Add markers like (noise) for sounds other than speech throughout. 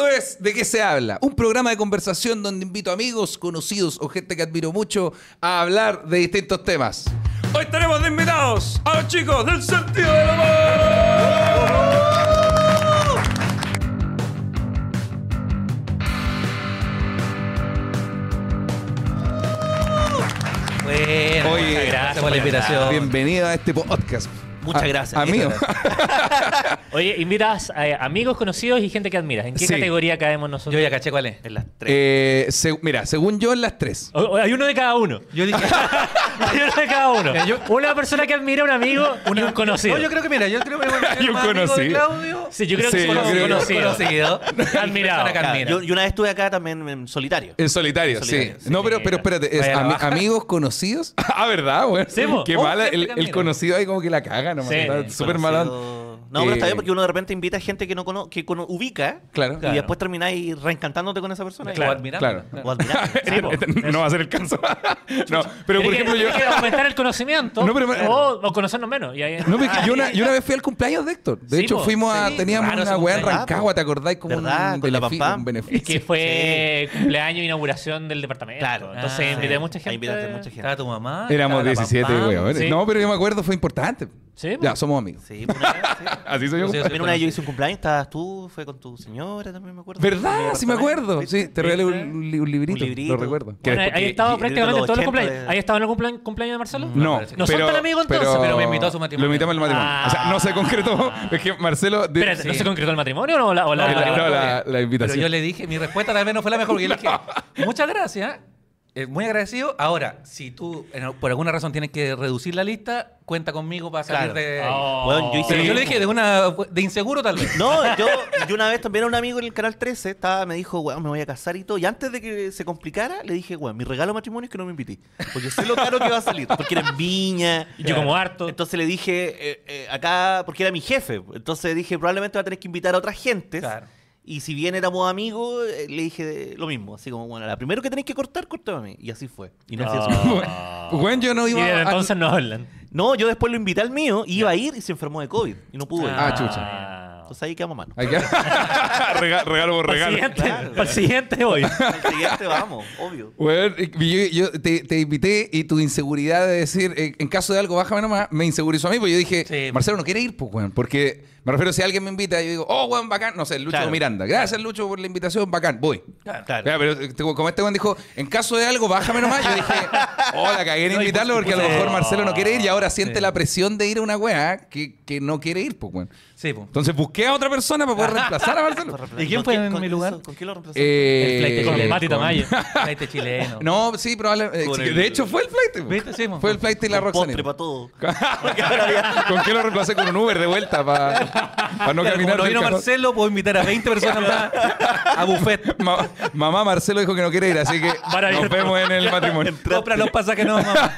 Esto es De qué se habla, un programa de conversación donde invito amigos, conocidos o gente que admiro mucho a hablar de distintos temas. Hoy tenemos de invitados a los chicos del sentido del humor. Bueno, Oye, gracias por la invitación. Bienvenido a este podcast. Muchas gracias. Amigo. (laughs) Oye, invitas a amigos conocidos y gente que admiras. ¿En qué Sí. categoría caemos nosotros? Yo ya caché cuál es. En las tres. Eh, se- mira, según yo en las tres. O- o hay uno de cada uno. Yo dije. (laughs) Hay uno de cada uno. Yo- Una persona que admira a un amigo y un conocido. No, yo creo que mira, yo creo que (laughs) Y un más amigo de conocido. Claudio. Sí, yo creo Sí, que yo son creo que- conocidos. Conocido. Admirado. Persona que admira. yo, yo una vez estuve acá también en solitario. En solitario, En sí. solitario, sí. No, pero, pero espérate, es Vaya la ami- baja. amigos conocidos. ah, ¿verdad, güey? Sí, po. Qué Oh, mala. gente El, que el admira. conocido ahí como que la caga nomás. Sí. Está Súper mala. No, pero está Eh, bien porque uno de repente invita a gente que no cono que cono- ubica Claro. y Claro. después termináis reencantándote con esa persona. Claro. Claro. O admirando. (laughs) Sí. Este no va a ser el caso. (laughs) no, pero por que- ejemplo yo. que aumentar el conocimiento (laughs) No, pero- o, o conocernos menos. Y ahí- No, porque yo, una, yo una vez fui al cumpleaños de Héctor. De Sí, hecho, po. fuimos a. Sí, Teníamos una weá en. Rancagua, ¿te acordáis? Como ¿Verdad? un, la un beneficio. Es que fue cumpleaños e inauguración del departamento. Claro. Entonces Ah, invité a mucha gente. Invitaste a mucha gente. Estaba tu mamá. Éramos estaba la 17, Pam Pam. weón. Sí. No, pero yo me acuerdo, fue importante. Sí. Ya, somos amigos. Sí, una vez, sí. (laughs) Así soy yo. Una vez yo hice un cumpleaños, estabas tú, fue con tu señora también, me acuerdo. ¿Verdad? Sí me acuerdo. Sí, te regalé un, librito, Un librito. Lo recuerdo. Bueno, ahí estaba que- prácticamente en todos los los 80 cumpleaños. de- ¿Ahí estaba en el cumplea- cumpleaños de Marcelo? No, ¿No son tan amigos entonces? pero, Pero me invitó a su matrimonio. Lo invitamos al matrimonio. Ah. O sea, no se concretó. (laughs) Es que Marcelo. de- ¿no Sí. se concretó el matrimonio o la, o la- No, la- no, la- la Pero invitación. yo le dije, mi respuesta tal vez no fue la mejor, porque yo le dije, (laughs) muchas gracias, eh, muy agradecido. Ahora, si tú en- por alguna razón tienes que reducir la lista, cuenta conmigo para salir Claro. de... Oh. Bueno, yo hice- Pero yo le dije de una de inseguro tal vez. No, yo, yo una vez también a un amigo en el canal 13 estaba, me dijo, weón, me voy a casar y todo. Y antes de que se complicara, le dije, weón, mi regalo de matrimonio es que no me invité. Porque sé lo caro que va a salir. Porque era en Viña. Yo como harto. Entonces le dije, eh, eh, acá, porque era mi jefe. Entonces dije, probablemente va a tener que invitar a otras gentes. Claro. Y si bien éramos amigos, eh, le dije lo mismo. Así como, bueno, la primero que tenéis que cortar, cortame a mí. Y así fue. Y no, hacía eso. (laughs) Bueno, yo no Y iba desde a- entonces no hablan. No, yo después lo invité al mío, iba a ir y se enfermó de COVID. Y no pudo ir. Ah, chucha. Entonces ahí quedamos mano. (laughs) Rega- regalo por Para el regalo. siguiente, Claro. para el siguiente voy. Al siguiente vamos, obvio. Bueno, yo, yo te, te invité y tu inseguridad de decir, eh, en caso de algo, bájame nomás, me insegurizó a mí, porque yo dije, Sí. Marcelo no quiere ir, pues, weón, porque me refiero, si alguien me invita, yo digo, oh, weón, bacán, no sé, Lucho Claro. Miranda, gracias, Lucho, por la invitación, bacán, voy. Claro. Pero eh, como este weón dijo, en caso de algo, bájame nomás, yo dije, (laughs) oh, la cagué en No, invitarlo porque a lo mejor Marcelo no quiere ir y ahora siente Sí. la presión de ir a una weá que, que no quiere ir, pues, weón. Sí, pues. Entonces busqué a otra persona para poder reemplazar a Marcelo. ¿Y quién ¿Con fue en mi lugar? ¿Con quién lo reemplazó? Eh, El flight con Mati con- Tamayo. (laughs) Este chileno. No, sí, probablemente. Sí, el- de hecho, fue el flight. ¿Viste? Sí, fue el flight y la Roxanne. para todo. (laughs) ¿Con qué lo reemplacé con un Uber de vuelta para no Claro, caminar? del vino? Marcelo, puedo invitar a 20 personas más a buffet. (laughs) Ma- mamá Marcelo dijo que no quiere ir, así que nos vemos en el matrimonio. Compra los pasajes, no, mamá.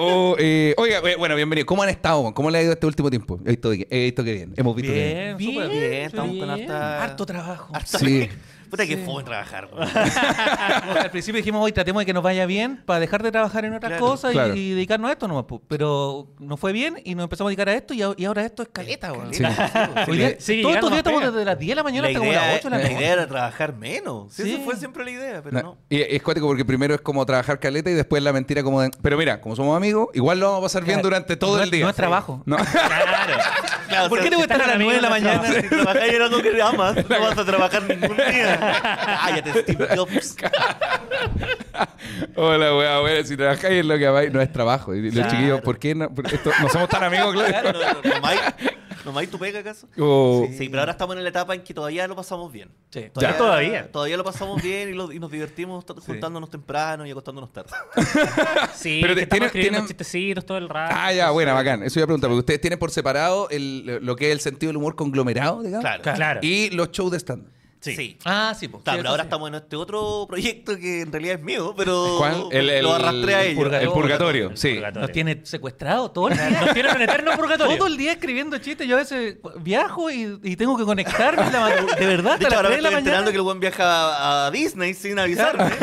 Oh, eh, oiga, eh, bueno, bienvenido. ¿Cómo han estado? ¿Cómo le ha ido este último tiempo? He visto, he visto que bien. Hemos visto que bien. Bien, súper Bien, estamos con harta... Harto trabajo. Sí. (laughs) Puta que fue trabajar. (laughs) Al principio dijimos, hoy tratemos de que nos vaya bien para dejar de trabajar en otras Claro, cosas y- claro. y, dedicarnos a esto nomás. Pero nos fue bien y nos empezamos a dedicar a esto y, a- y ahora esto es caleta, weón. Sí. Todos estos días estamos desde las 10 de la mañana La hasta como las 8 de la la noche. idea era trabajar menos. Sí, Sí. Esa fue siempre la idea, pero no. No, Y es cuático porque primero es como trabajar caleta y después la mentira como de... Pero mira, como somos amigos, igual lo vamos a pasar bien durante todo No el día. no es trabajo. No. (laughs) Claro. Claro, ¿Por qué te voy a estar a las 9 de la mañana? Si trabajáis en algo que amas, (laughs) no vas a trabajar ningún día. Cállate, Steve Jobs. (laughs) Hola, weá, weá. Si trabajáis en lo que amáis, no es trabajo. Y los Claro. chiquillos, ¿por qué no, por esto- no somos tan amigos, claro? Claro, no, no, no, Mike, ¿no Mike tu pega acaso? O- Sí, pero ahora estamos en la etapa en que todavía lo pasamos bien. Sí. Ya todavía. Todavía lo pasamos bien y, lo- y nos divertimos juntándonos temprano y acostándonos tarde. (laughs) Sí, Pero que tienen- escribiendo tienen- chistecitos todo el rato. Ah, ya, buena, bacán. Eso iba a preguntar, porque ustedes tienen por separado el, lo que es el sentido del humor conglomerado, digamos. Claro. Claro. Y los shows de stand Sí. Ah, sí, pues. Pero ahora estamos en este otro proyecto que en realidad es mío, pero ¿Cuál? El, el- lo arrastré a el ellos. purga- El purgatorio, sí. Purgatorio. Nos tiene secuestrado todo el día. Nos tienen en eterno purgatorio. Todo el día escribiendo chistes. Yo a veces viajo y, y tengo que conectarme en la madru- de verdad De hecho, las ahora me 3 de la estoy que el buen viaja a Disney sin avisarme. (laughs)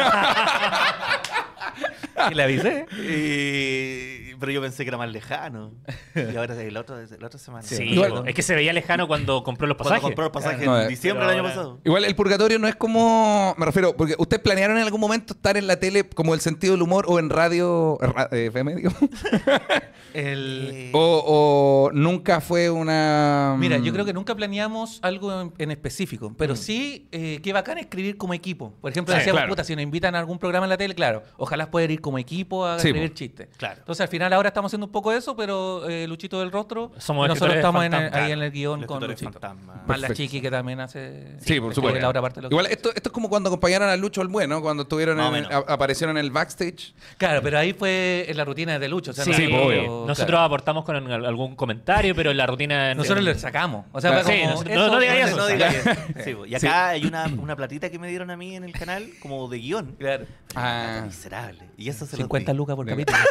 (laughs) Y le avisé. y pero yo pensé que era más lejano. Y ahora es la otra, la otra semana. Sí, Igual- es que se veía lejano cuando compró los Cuando pasajes. compró los pasajes No, en eh. diciembre Pero del año ahora- pasado. Igual el purgatorio no es como. Me refiero, porque ustedes planearon en algún momento estar en la tele como el sentido del humor o en radio ra- eh, FM, digo. (laughs) El- Eh, o, o nunca fue una. Mira, yo mm, creo que nunca planeamos algo en, en específico, pero sí, eh, qué bacán escribir como equipo. Por ejemplo, Sí, decíamos, claro. puta, si nos invitan a algún programa en la tele, claro, ojalá poder ir como equipo a Sí, escribir po. chistes. Claro. Entonces, al final, ahora estamos haciendo un poco eso, pero eh, Luchito del Rostro, Somos nosotros estamos en el- ahí en el guion Los con Luchito. fantasma. Más la. Chiqui, que también hace Sí, por supuesto. la otra parte de Igual esto, esto es como cuando acompañaron a Lucho Albué, ¿no? Cuando estuvieron en- a- aparecieron en el backstage. Claro, pero ahí fue en la rutina de Lucho. O sea, Sí, no- Sí, obvio. Nosotros aportamos con al- algún comentario, pero la rutina. Nosotros le sacamos. O sea, Claro. fue Sí, como, nosotros- no- no digas eso. No digas eso. Sí, po. y acá hay una, una platita que me dieron a mí en el canal, como de guion. Claro. Ah. Miserable. Y eso se lo 50 lucas por De- capítulo. (laughs)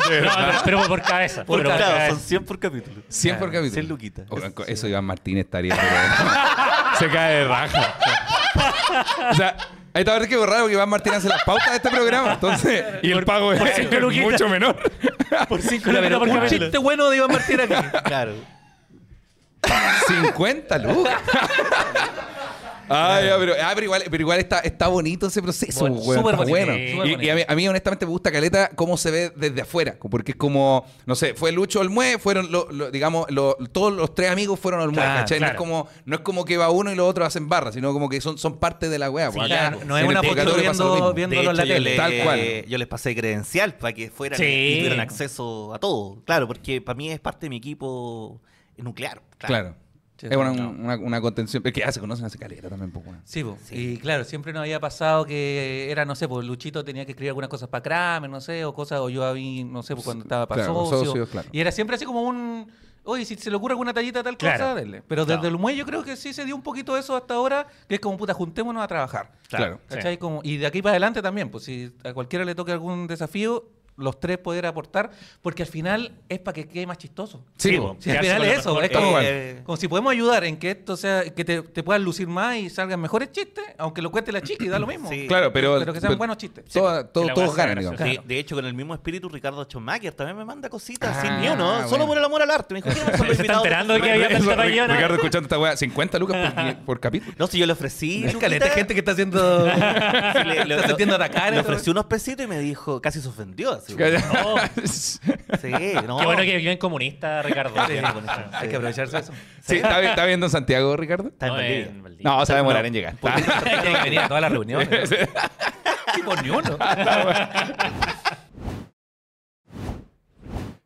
No, pero, pero por cabeza. Por, pero por claro, cabeza. son 100 por capítulo. 100 por capítulo. 100 luquitas. Con eso Iván Martínez estaría. (laughs) Se cae de raja. o sea, ahí está que borrar porque Iván Martínez hace las pautas de este programa. Entonces, y el pago es, cinco es luquitas. mucho menor. Por cinco Pero, lucas por un capítulo. chiste bueno de Iván Martín aquí. Claro. 50 lucas. (laughs) Ah, ya, pero, ah, pero igual, pero igual está, está bonito ese proceso, Bueno, weón, súper está bonito, bueno. sí, súper Y, y a, mí, a mí, honestamente me gusta Caleta cómo se ve desde afuera, porque es como, no sé, fue Lucho Olmue, fueron, lo- lo- digamos, lo- todos los tres amigos fueron Olmue, Claro, ¿cachai? No, es claro. como, no es como que va uno y los otros hacen barra, sino como que son, son parte de la weá. pues, acá, claro, no es en el una foto purgatorio pasa lo mismo. viendo- De Viéndolo en la hecho, yo, tele. le- Tal cual. yo les pasé credencial para que fueran Sí. y tuvieran acceso a todo. Claro, porque para mí es parte de mi equipo nuclear. Claro. Es una, no. una, una contención. Es que ya se conocen hace caleta también, pues, weón. Sí, po. Sí. y claro, siempre nos había pasado que era, no sé, pues Luchito tenía que escribir algunas cosas para Kramer, no sé, o cosas, o yo había, no sé, pues cuando estaba para Claro, socio. socios, claro. Y era siempre así como un, oye, si se le ocurre alguna tallita tal Claro. cosa, denle. Pero desde el muelle yo creo que sí se dio un poquito eso hasta ahora, que es como, puta, juntémonos a trabajar. Claro. Como, y de aquí para adelante también, pues si a cualquiera le toque algún desafío, los tres poder aportar, porque al final es para que quede más chistoso. Sí, Sí, al final es eso, es como, igual. Eh, como si podemos ayudar en que esto sea, que te, te puedan lucir más y salgan mejores chistes, aunque lo cuente la chica y da lo mismo. Sí. Claro, pero. Pero que sean pero buenos chistes. toda- todo- Que todos ganan, digamos. de, de hecho, con el mismo espíritu, Ricardo Schumacher también me manda cositas Ah, sin ni uno, bueno. solo por el amor al arte. Me dijo, ¿quiénes son los (laughs) Se está de que había (laughs) Eso. Ricardo escuchando esta weá, 50 lucas por, por capítulo. No, si yo le ofrecí. Es caleta gente que está haciendo. (laughs) le, le- está atacar. ofrecí unos pesitos y me dijo, casi se ofendió. Así, Oh. (laughs) Sí, no. Qué bueno que bien comunista, Ricardo. Sí, Sí. comunista. Hay que aprovecharse de eso. Sí, ¿está, está viendo en Santiago, Ricardo? Está en No, Valdivia. en Valdivia. No, se va a demorar en llegar. (laughs) Tiene que venir a todas las reuniones. tipo ni uno.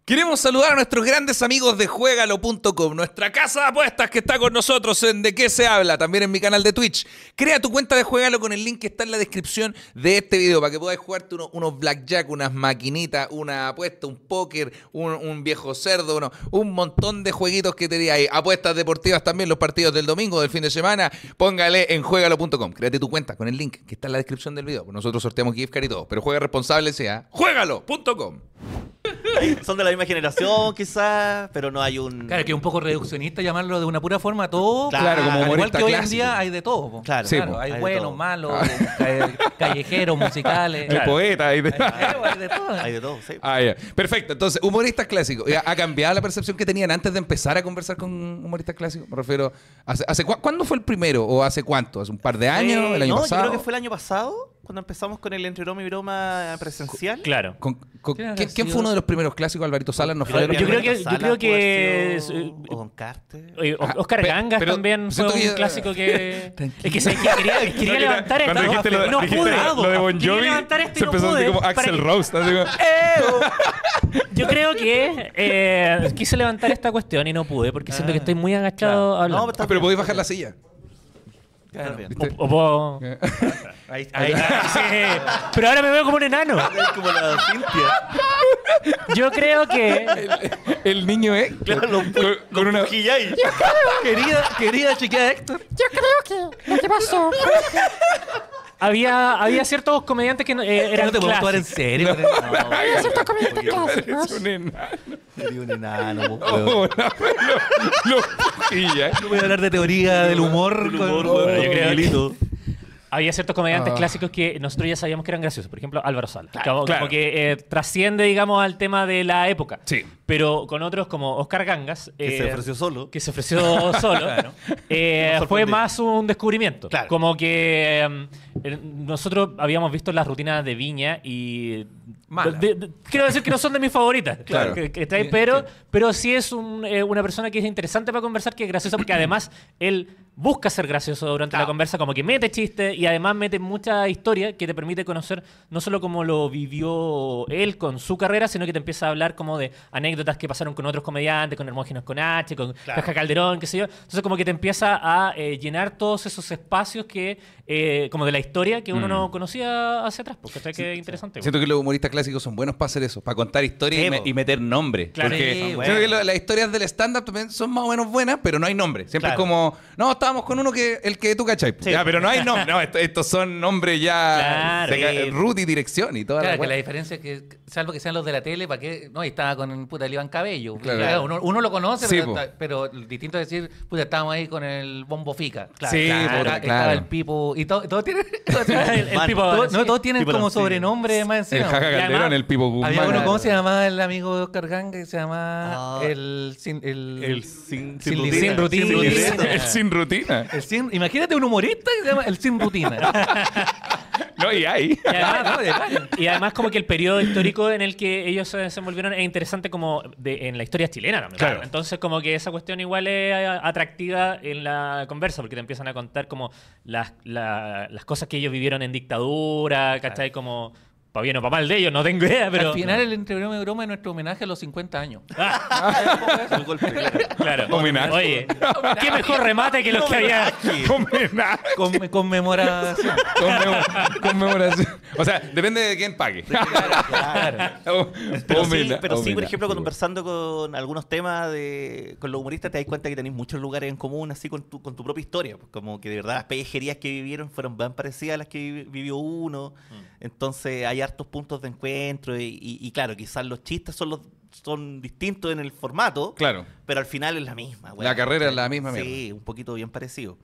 Queremos saludar a nuestros grandes amigos de Juegalo.com, nuestra casa de apuestas que está con nosotros en De qué se habla, también en mi canal de Twitch. Crea tu cuenta de Juegalo con el link que está en la descripción de este video para que puedas jugarte uno- unos blackjack, unas maquinitas, una apuesta, un póker, un, viejo cerdo, un montón de jueguitos que tenía ahí. Apuestas deportivas también, los partidos del domingo, del fin de semana. Póngale en Juegalo.com. Créate tu cuenta con el link que está en la descripción del video. Nosotros sorteamos gift card y todo, pero juega responsable sea Juegalo.com. (laughs) Son de la misma generación, (laughs) quizás, pero no hay un. Claro, que es un poco reduccionista llamarlo de una pura forma todo. Claro, como Al igual humorista que hoy en día hay de todo. po. Claro, Sí, Claro, po. hay hay buenos, malos, ca- callejeros, musicales. (laughs) El poeta. y de- Hay de todo. Hay de todo, sí. Ah. Perfecto. Entonces, humoristas clásicos. ¿Ha cambiado la percepción que tenían antes de empezar a conversar con humoristas clásicos? Me refiero. ¿hace, hace ¿Cuándo fue el primero? ¿O hace cuánto? ¿Hace un par de años? Eh, ¿El año no, pasado? yo creo que fue el año pasado, cuando empezamos con el entre broma y broma presencial. Claro. Con- con- ¿Quién fue uno de los primeros clásicos? Alvarito Salas no fue de los Yo creo primeros? que- yo creo que O Don Carter. Oye, Ah, Oscar pe- Gangas pero también fue un que- clásico que. (laughs) es que, se- quería, quería levantar esto. Cuando dijiste lo, no dijiste pude. lo de Bon Quería Jovi, levantar esto y se no empezó a sentir pude. como Axel Rose. así como- (laughs) (laughs) Yo creo que eh, quise levantar esta cuestión y no pude porque siento que estoy muy agachado Claro. hablando. No, Ah, pero podéis bajar la silla. ¿Viste? O- o puedo- (laughs) Ahí, Ahí- sí. Pero ahora me veo como un enano. (laughs) Es como la Cintia. Yo creo que. El niño, ¿eh? Claro, los con, con una. Pujillay. Querida, querida chiquita Héctor. Yo creo que lo que pasó fue Había, había ciertos comediantes que no- eh, eran no te podemos tomar en serio. que ciertos comediantes Es clásicos. un enano. Sería un enano, Oh, pujilla, ¿eh? No voy a hablar de teoría del humor. Con- humor, weón, yo creo. Había ciertos comediantes Ah. clásicos que nosotros ya sabíamos que eran graciosos. Por ejemplo, Álvaro Sala. como, claro. como que eh, trasciende, digamos, al tema de la época. Sí. Pero con otros como Oscar Gangas. Que eh, se ofreció solo. que se ofreció solo, (laughs) eh, Nos fue más un descubrimiento. Claro. Como que em, eh, nosotros habíamos visto las rutinas de Viña y... Malas. de- de- quiero decir que no son de mis favoritas, (laughs) Claro. que, que trae, Sí, pero, sí. pero sí es un, eh, una persona que es interesante para conversar, que es graciosa, porque además él busca ser gracioso durante la conversa, como que mete chistes y además mete mucha historia que te permite conocer no solo cómo lo vivió él con su carrera, sino que te empieza a hablar como de anécdotas que pasaron con otros comediantes, con Hermógenos con H, con Caja Calderón, qué sé yo. Entonces como que te empieza a eh, llenar todos esos espacios que, eh, como de la historia que uno no conocía hacia atrás, porque que es interesante. Siento que los humoristas clásicos son buenos para hacer eso, para contar historias Sí, y, me- y meter nombre. Claro. porque Sí, siento que lo- las historias del stand-up también son más o menos buenas, pero no hay nombre. Siempre Claro. es como, no, estábamos con uno que el que tú cachai. Sí. Ya, pero no hay nombre. No, esto- estos son nombres ya Claro. de Sí. y dirección y toda Claro, la que la diferencia es que, salvo que sean los de la tele, ¿para qué? No, y estaba con puta el Iván Cabello. Claro. Claro, uno, uno lo conoce, Sí, pero, pero distinto es decir, puta, estábamos ahí con el bombo fica. Sí, Claro, puta, estaba claro. el pipo. Y todo, todo tiene. todos (laughs) El- el Pipo todos- Balancín. no, todos tienen como sobrenombre más El encima. Jaja Y además, Calderón, el Pipo Guzmán. Había uno. ¿cómo se llamaba el amigo de Oscar Ganga? Que se llama Ah. el, sin, el, El sin, sin rutina. libreta. Sin rutina. Rutina. El sin- imagínate un humorista que se llama el sin rutina. (laughs) No, y hay. Y además, y además como que el periodo histórico en el que ellos se desenvolvieron es interesante como de- en la historia chilena también. Claro. Entonces como que esa cuestión igual es atractiva en la conversa porque te empiezan a contar como las, la- las cosas que ellos vivieron en dictadura, ¿cachai? Como para bien o para mal de ellos, no tengo idea, pero... Al final, el entre broma y broma es nuestro homenaje a los 50 años. (laughs) Golpe, claro. Claro. Homenaje. Oye, qué mejor remate que los que había... Homenaje. Con, conmemoración. Conmemo- Conmemoración. O sea, depende de quién pague. Pero sí, pero sí, por ejemplo, conversando con algunos temas de, con los humoristas, te das cuenta que tenéis muchos lugares en común, así con tu, con tu propia historia. pues, Como que de verdad las pellejerías que vivieron fueron bien parecidas a las que vi- vivió uno. Entonces hay hartos puntos de encuentro. Y, y- y claro, quizás los chistes son los son distintos en el formato, Claro. pero al final es la misma. La carrera es la misma Sí, mierda. un poquito bien parecido.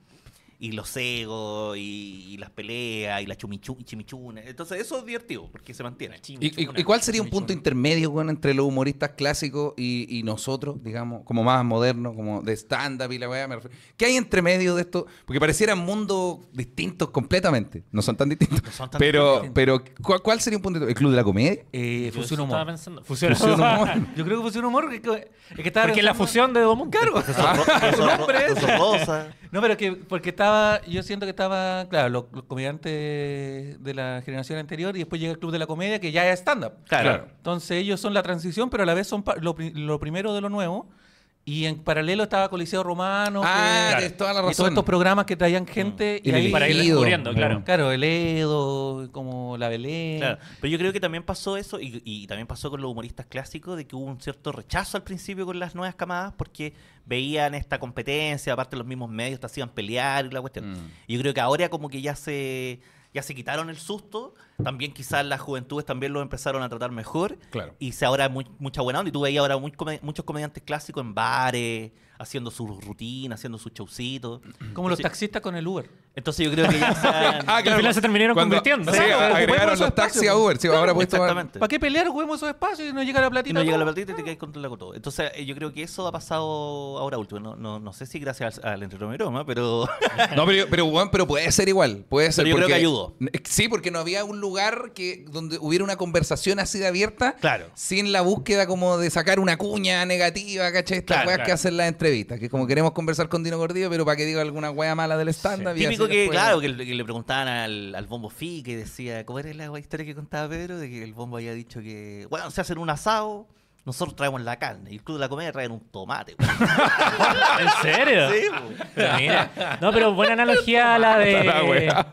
Y los egos, y, y las peleas, y la chumichu, y chimichuna. Entonces eso es divertido, porque se mantiene. ¿Y, y- cuál sería un punto intermedio weón, entre los humoristas clásicos y, y nosotros, digamos, como más modernos, como de stand-up y la weá? me refiero? ¿Qué hay entre medio de esto? Porque parecieran mundos distintos completamente. No son tan distintos. son tan (laughs) pero, distintos. pero ¿cuál, cuál sería un punto? ¿El Club de la Comedia? Eh, fusión estaba humor. pensando. Fusión, Fusión humor. (laughs) Yo creo que fusión humor. Es que, es que estaba Porque la fusión de dos mundos. Claro. Rosa. No, pero que porque estaba, yo siento que estaba, claro, los, los comediantes de la generación anterior y después llega el Club de la Comedia que ya es stand-up. Claro. Entonces ellos son la transición, pero a la vez son pa- lo, lo primero de lo nuevo. Y en paralelo estaba Coliseo Romano. Ah, que- tienes toda la Y todos estos programas que traían gente. Y Y, ahí, para ir descubriendo, claro. Claro, el Edo, como la Belén. Claro, pero yo creo que también pasó eso y, y también pasó con los humoristas clásicos de que hubo un cierto rechazo al principio con las nuevas camadas porque veían esta competencia, aparte los mismos medios te hacían pelear y la cuestión. Mm. Y yo creo que ahora como que ya se ya se quitaron el susto, también quizás las juventudes también lo empezaron a tratar mejor Claro. y se ahora muy, mucha buena onda y tú veías ahora muy come- muchos comediantes clásicos en bares haciendo sus rutinas, haciendo sus showcitos. (clears throat) Como los taxistas con el Uber. Entonces yo creo que ya (laughs) se han- Ah, al final se terminaron convirtiendo. Sí, Claro, agregaron los taxis a Uber. Sí, ahora puedes tomar- Exactamente. ¿Para qué pelear? Juguemos esos espacios y no llega la Y platita. no llega la platita y te caes contra la todo. Entonces, eh, yo creo que eso ha pasado ahora último. No, no, no sé si gracias al, al pero. (laughs) No, pero, pero, pero puede ser igual. Puede ser Pero yo creo porque- que ayudó. Sí, porque no había un lugar que donde hubiera una conversación así de abierta. Claro. Sin la búsqueda como de sacar una cuña negativa, ¿cachai? Estas Claro, weas claro. que hacen las entrevistas. Que como queremos conversar con Dino Gordillo, pero para que diga alguna wea mala del y Típico que, después- claro, que, le- que le preguntaban al, al Bombo Fi que decía, ¿cómo era la historia que contaba Pedro? De que el Bombo había dicho que, bueno, se hacen un asado, nosotros traemos la carne. Y el Club de la Comedia traen un tomate. ¿En serio? Sí, po. Pero mira. No, pero buena analogía a La de.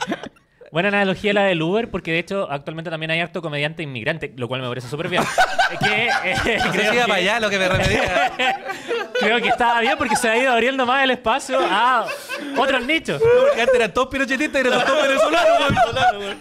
Buena analogía la del Uber, porque de hecho actualmente también hay harto comediante inmigrante, lo cual me parece súper bien. (laughs) que, eh, No sé si iba que, para allá lo que me remetía. (laughs) creo que estaba bien porque se ha ido abriendo más el espacio a otros nichos. Porque antes eran todos pinochetistas y eran todos venezolanos.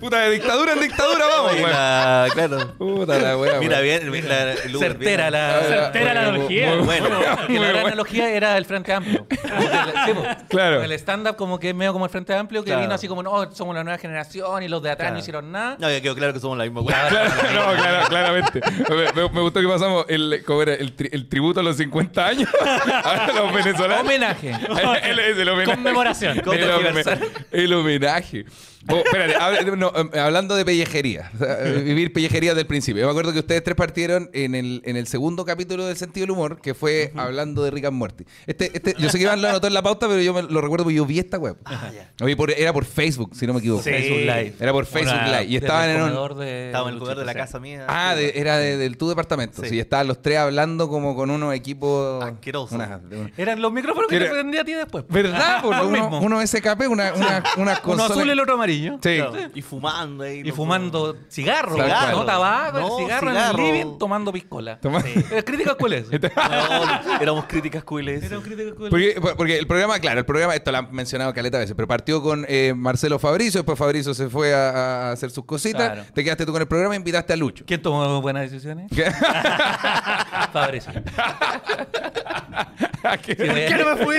Puta, de dictadura en dictadura, vamos, weón. Oiga, claro. Puta la weá, Mira weón. bien, mira, el Uber, Certera bien. la... Certera la Muy- analogía. muy Bueno, Que la gran bueno. analogía era el Frente Amplio. Como que el- sí, po. Claro. El stand-up como que es medio como el Frente Amplio, que Claro. vino así como, no, somos la nueva generación y los de atrás no hicieron nada. No, ya quedó claro que somos la misma weá. Claro, no, claro, claramente. Me, me- me gustó que pasamos el, ¿cómo era? El, tri- el tributo a los 50 años (laughs) a los venezolanos. Homenaje. (laughs) el, el- el homenaje. Conmemoración. El, el homenaje. Oh, espérate, hable- no, eh, hablando de pellejería, o sea, eh, vivir pellejería del principio. Yo me acuerdo que ustedes tres partieron en el, en el segundo capítulo del sentido del humor, que fue hablando de Rick and Morty. Este, este, yo sé que Iván lo anotó en la pauta, pero yo me- lo recuerdo porque yo vi esta web. Por- era por Facebook, si no me equivoco. Sí. Facebook Live. Era por Facebook Una- Live. Y estaban en un, comedor de Estábamos en el lugar de la casa mía. Ah, de- era de- del tu departamento. Sí. Sí. estaban los tres hablando como con unos equipos. Asquerosos. Eran los micrófonos que Era- te prendí a ti después. ¿Verdad? Por Lo uno, mismo. uno SKP, una, una, una (laughs) Uno azul y el otro amarillo. Sí. Claro, Y fumando ahí. Y loco. fumando cigarro, cual. no tabaco, No, el cigarro, cigarro. en el living tomando piscola. Toma- ¿Las críticas cuál (laughs) es? No, éramos críticas cuiles. Era un crítico cuál es. Porque, porque el programa, claro, el programa, esto lo han mencionado caleta veces, pero partió con eh, Marcelo Fabricio, después Fabricio se fue a, a hacer sus cositas, Claro. te quedaste tú con el programa e invitaste a Lucho. ¿Quién tomó buenas decisiones? ¿Qué? (laughs) Fabricio. (laughs) ¿Qué? Voy a- no me fui?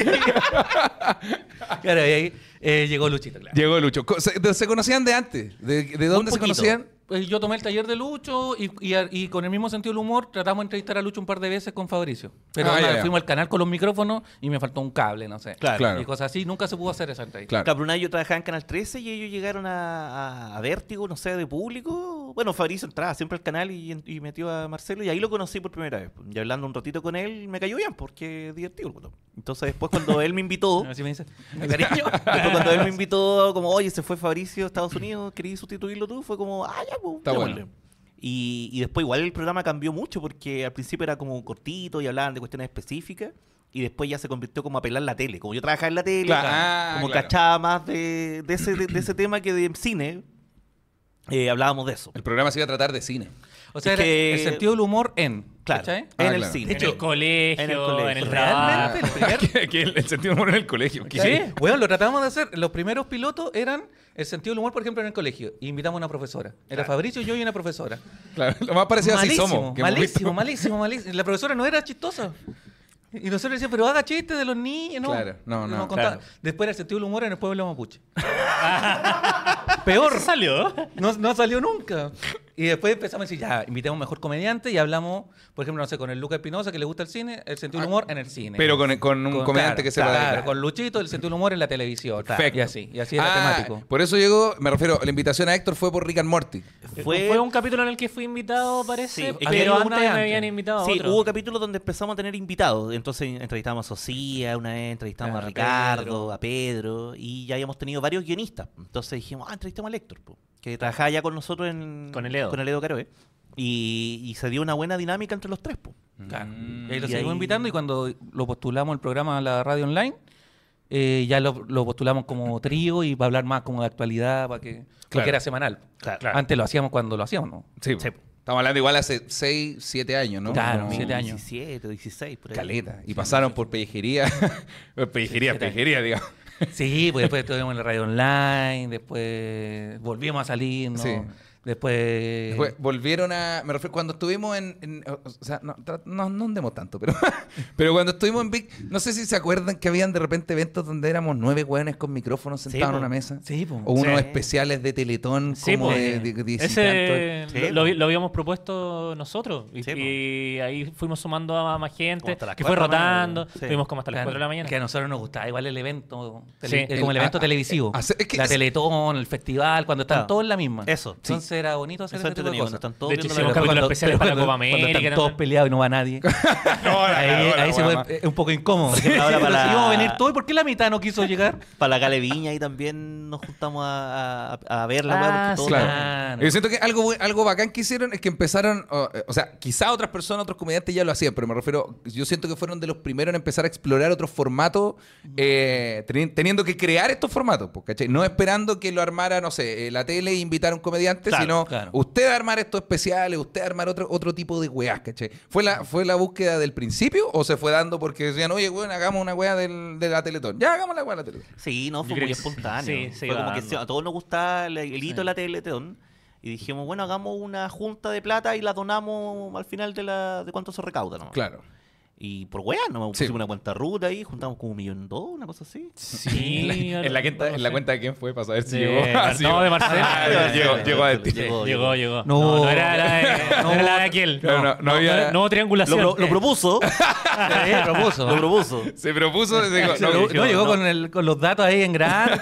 Claro, y ahí eh, llegó Luchito, claro. Llegó Lucho. ¿Se, conocían de antes? ¿De, de dónde se conocían? Pues yo tomé el taller de Lucho y, y- y con el mismo sentido del humor tratamos de entrevistar a Lucho un par de veces con Fabricio. Pero Ah, onda, ya, ya. fuimos al canal con los micrófonos y me faltó un cable, no sé. Claro. Claro. Y cosas así. Nunca se pudo hacer esa entrevista. Claro. Cabruna y yo trabajaba en Canal 13 y ellos llegaron a, a- a Vértigo, no sé, de público. Bueno, Fabricio entraba siempre al canal y, y metió a Marcelo y ahí lo conocí por primera vez. Y hablando un ratito con él, me cayó bien porque es divertido. Entonces después cuando él me invitó, (laughs) Así me dice, (laughs) cariño. después cuando él me invitó como, oye, se fue Fabricio a Estados Unidos, ¿querías sustituirlo tú? Fue como, ah, ya, pues, Está démosle". bueno. Y, y después igual el programa cambió mucho porque al principio era como cortito y hablaban de cuestiones específicas. Y después ya se convirtió como a pelar la tele. Como yo trabajaba en la tele, Claro. Ah, como claro. cachaba más de, de ese, de, de ese tema que de cine, eh, hablábamos de eso. El programa se iba a tratar de cine. O sea, que- el sentido del humor en. Claro, ¿cachai? en Ah, el claro. cine. En el colegio, En en el colegio. trabajo. Realmente, el primer- (laughs) que, que el, el sentido del humor en el colegio. ¿Qué? Sí, bueno, lo tratamos de hacer. Los primeros pilotos eran el sentido del humor, por ejemplo, en el colegio. Y invitamos a una profesora. Era Fabricio, yo y una profesora. Claro, lo más parecido así somos. malísimo, malísimo, malísimo. La profesora no era chistosa. Y nosotros decíamos, pero haga chistes de los niños, ¿no? Claro, no, no, claro. Después era el sentido del humor en el pueblo mapuche. (laughs) Peor. salió? No, no salió nunca. Y después empezamos a decir, ya, invitemos mejor comediante y hablamos, por ejemplo, no sé, con el Lucas Espinosa, que le gusta el cine, el sentido del humor en el cine. Ah, Pero con, con un comediante claro, que sepa de- claro, claro. con Luchito, el sentido del humor en la televisión. Perfecto. Y así, y así era Ah, temático. Por eso llegó, me refiero, la invitación a Héctor fue por Rick and Morty. Fue- Fue, un capítulo en el que fui invitado, parece. Sí, pero antes una me habían antes. invitado a Sí, otro. hubo capítulos donde empezamos a tener invitados. Entonces entrevistamos a Sofía una vez, entrevistamos Claro, a a Ricardo, Pedro. a Pedro, y ya habíamos tenido varios guionistas. Entonces dijimos, ah, entrevistamos a Héctor, po, que trabajaba ya con nosotros en, Con el Edo. Con el Edo Caroe. Y, y se dio una buena dinámica entre los tres. po. Claro. Mm. Y ahí lo Y seguimos ahí- invitando y cuando lo postulamos el programa a la radio online, eh, ya lo, lo postulamos como trío y para hablar más como de actualidad, para que, Claro. porque era semanal. Claro. Antes lo hacíamos cuando lo hacíamos, ¿no? Sí. Sí. Estamos hablando igual hace 6, 7 años, ¿no? Claro, Como- siete años. 17, 16, por ahí. Caleta. Y pasaron por pellejería. (laughs) pellejería, pellejería, digamos. Sí, pues después estuvimos en la radio online, después volvimos a salir, ¿no? Sí. Después... Después volvieron a. Me refiero, cuando estuvimos en. en- o sea, no, no, no andemos tanto, pero. (laughs) pero cuando estuvimos en Big. No sé si se acuerdan que habían de repente eventos donde éramos nueve hueones con micrófonos Sí, sentados en una mesa. Sí, po. O unos Sí. especiales de Teletón Sí, como po. de, de- de diez y Ese lo, lo- habíamos propuesto nosotros. Y, y ahí fuimos sumando a más gente, que fue rotando. sí. Estuvimos como hasta las Claro, 4 de la mañana. Que a nosotros nos gustaba igual el evento, tele- Sí. como el evento a- televisivo. a- hacer- es que la es- Teletón, el festival, cuando están Claro. todos en la misma. Eso, sí. Entonces era bonito hacer Eso ese tipo de cosas. cuando están todos De hecho, hicimos capítulos Cuando- especiales para la cuando- Copa cuando América están todos peleados y no va nadie. (laughs) No, la ahí cagó la ahí se fue un poco incómodo. ahora para íbamos a venir todos, ¿y por qué la mitad no quiso llegar? Para la Gale Viña y también nos juntamos a, a, a ver la Ah, porque Claro. Claro. Yo siento que algo, algo bacán que hicieron es que empezaron, o, o sea, quizá otras personas, otros comediantes ya lo hacían, pero me refiero, yo siento que fueron de los primeros en empezar a explorar otros formatos, eh, teni- teniendo que crear estos formatos, pues, ¿cachai? No esperando que lo armara, no sé, eh, la tele e invitar a un comediante, Claro. Sino claro. usted armar estos especiales, usted armar otro, otro tipo de weas, ¿cachai? ¿Fue la, ¿Fue la búsqueda del principio o se fue dando porque decían, oye, weón, hagamos una wea del, de la Teletón? Ya, hagamos la wea de la Teletón. Sí, no, fue muy sí. espontáneo. Sí, se fue como que dando. sí, a todos nos gustaba el, el hito de la Teletón. Y dijimos, bueno, hagamos una junta de plata y la donamos al final de la de cuánto se recauda, ¿no? Claro. Y por weá, nos Sí. pusimos una cuenta ruta ahí, juntamos como un millón dos, una cosa así. Sí. (laughs) en, la cuenta, en la cuenta de quién fue para saber si (laughs) Sí, llegó. no, Ah, no, llegó. de Marcelo. Ah, Ah, llegó, llegó a destino. llegó. Llegó, llegó. No. No, no era la de, no era la de aquel. No- no había- no hubo Lo, triangulación. lo propuso. (laughs) Sí, propuso. lo propuso. Se propuso. No, llegó Con, el, con los datos ahí en grande.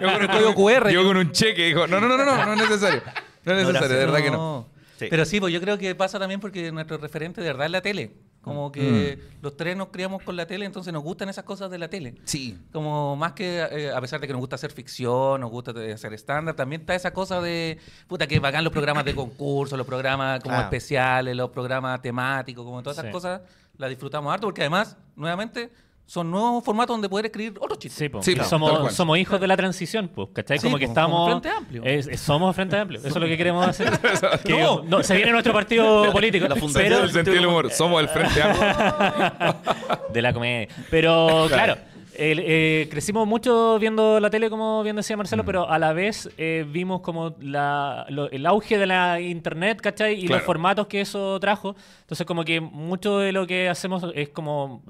llegó con un código QR. Llegó con un cheque y dijo, no, no, no, no, no, no es necesario. No es No, necesario, de verdad que no. Sí. Pero sí, pues yo creo que pasa también porque nuestro referente de verdad es la tele. Como que Mm. los tres nos criamos con la tele, entonces nos gustan esas cosas de la tele. Sí. Como más que, eh, a pesar de que nos gusta hacer ficción, nos gusta hacer estándar, también está esa cosa de, puta, que bacán los programas de concurso, los programas como Claro. especiales, los programas temáticos, como todas esas Sí. cosas, las disfrutamos harto porque además, nuevamente, son nuevos formatos donde poder escribir otros chistes. Sí, po. Sí, tal somos, hijos de la transición, pues, ¿cachai? Sí, como que estamos. como Frente Amplio. Es- es- somos Frente Amplio. Eso es lo que queremos hacer. (laughs) Que- No. no, se viene nuestro partido político. La fundación pero- el sentido del humor. Somos el Frente Amplio. (laughs) de la comedia. Pero claro, el- eh, crecimos mucho viendo la tele, como bien decía Mm. Marcelo, pero a la vez eh, vimos como la- lo- el auge de la internet, ¿cachai? Y Claro. los formatos que eso trajo. Entonces, como que mucho de lo que hacemos es como.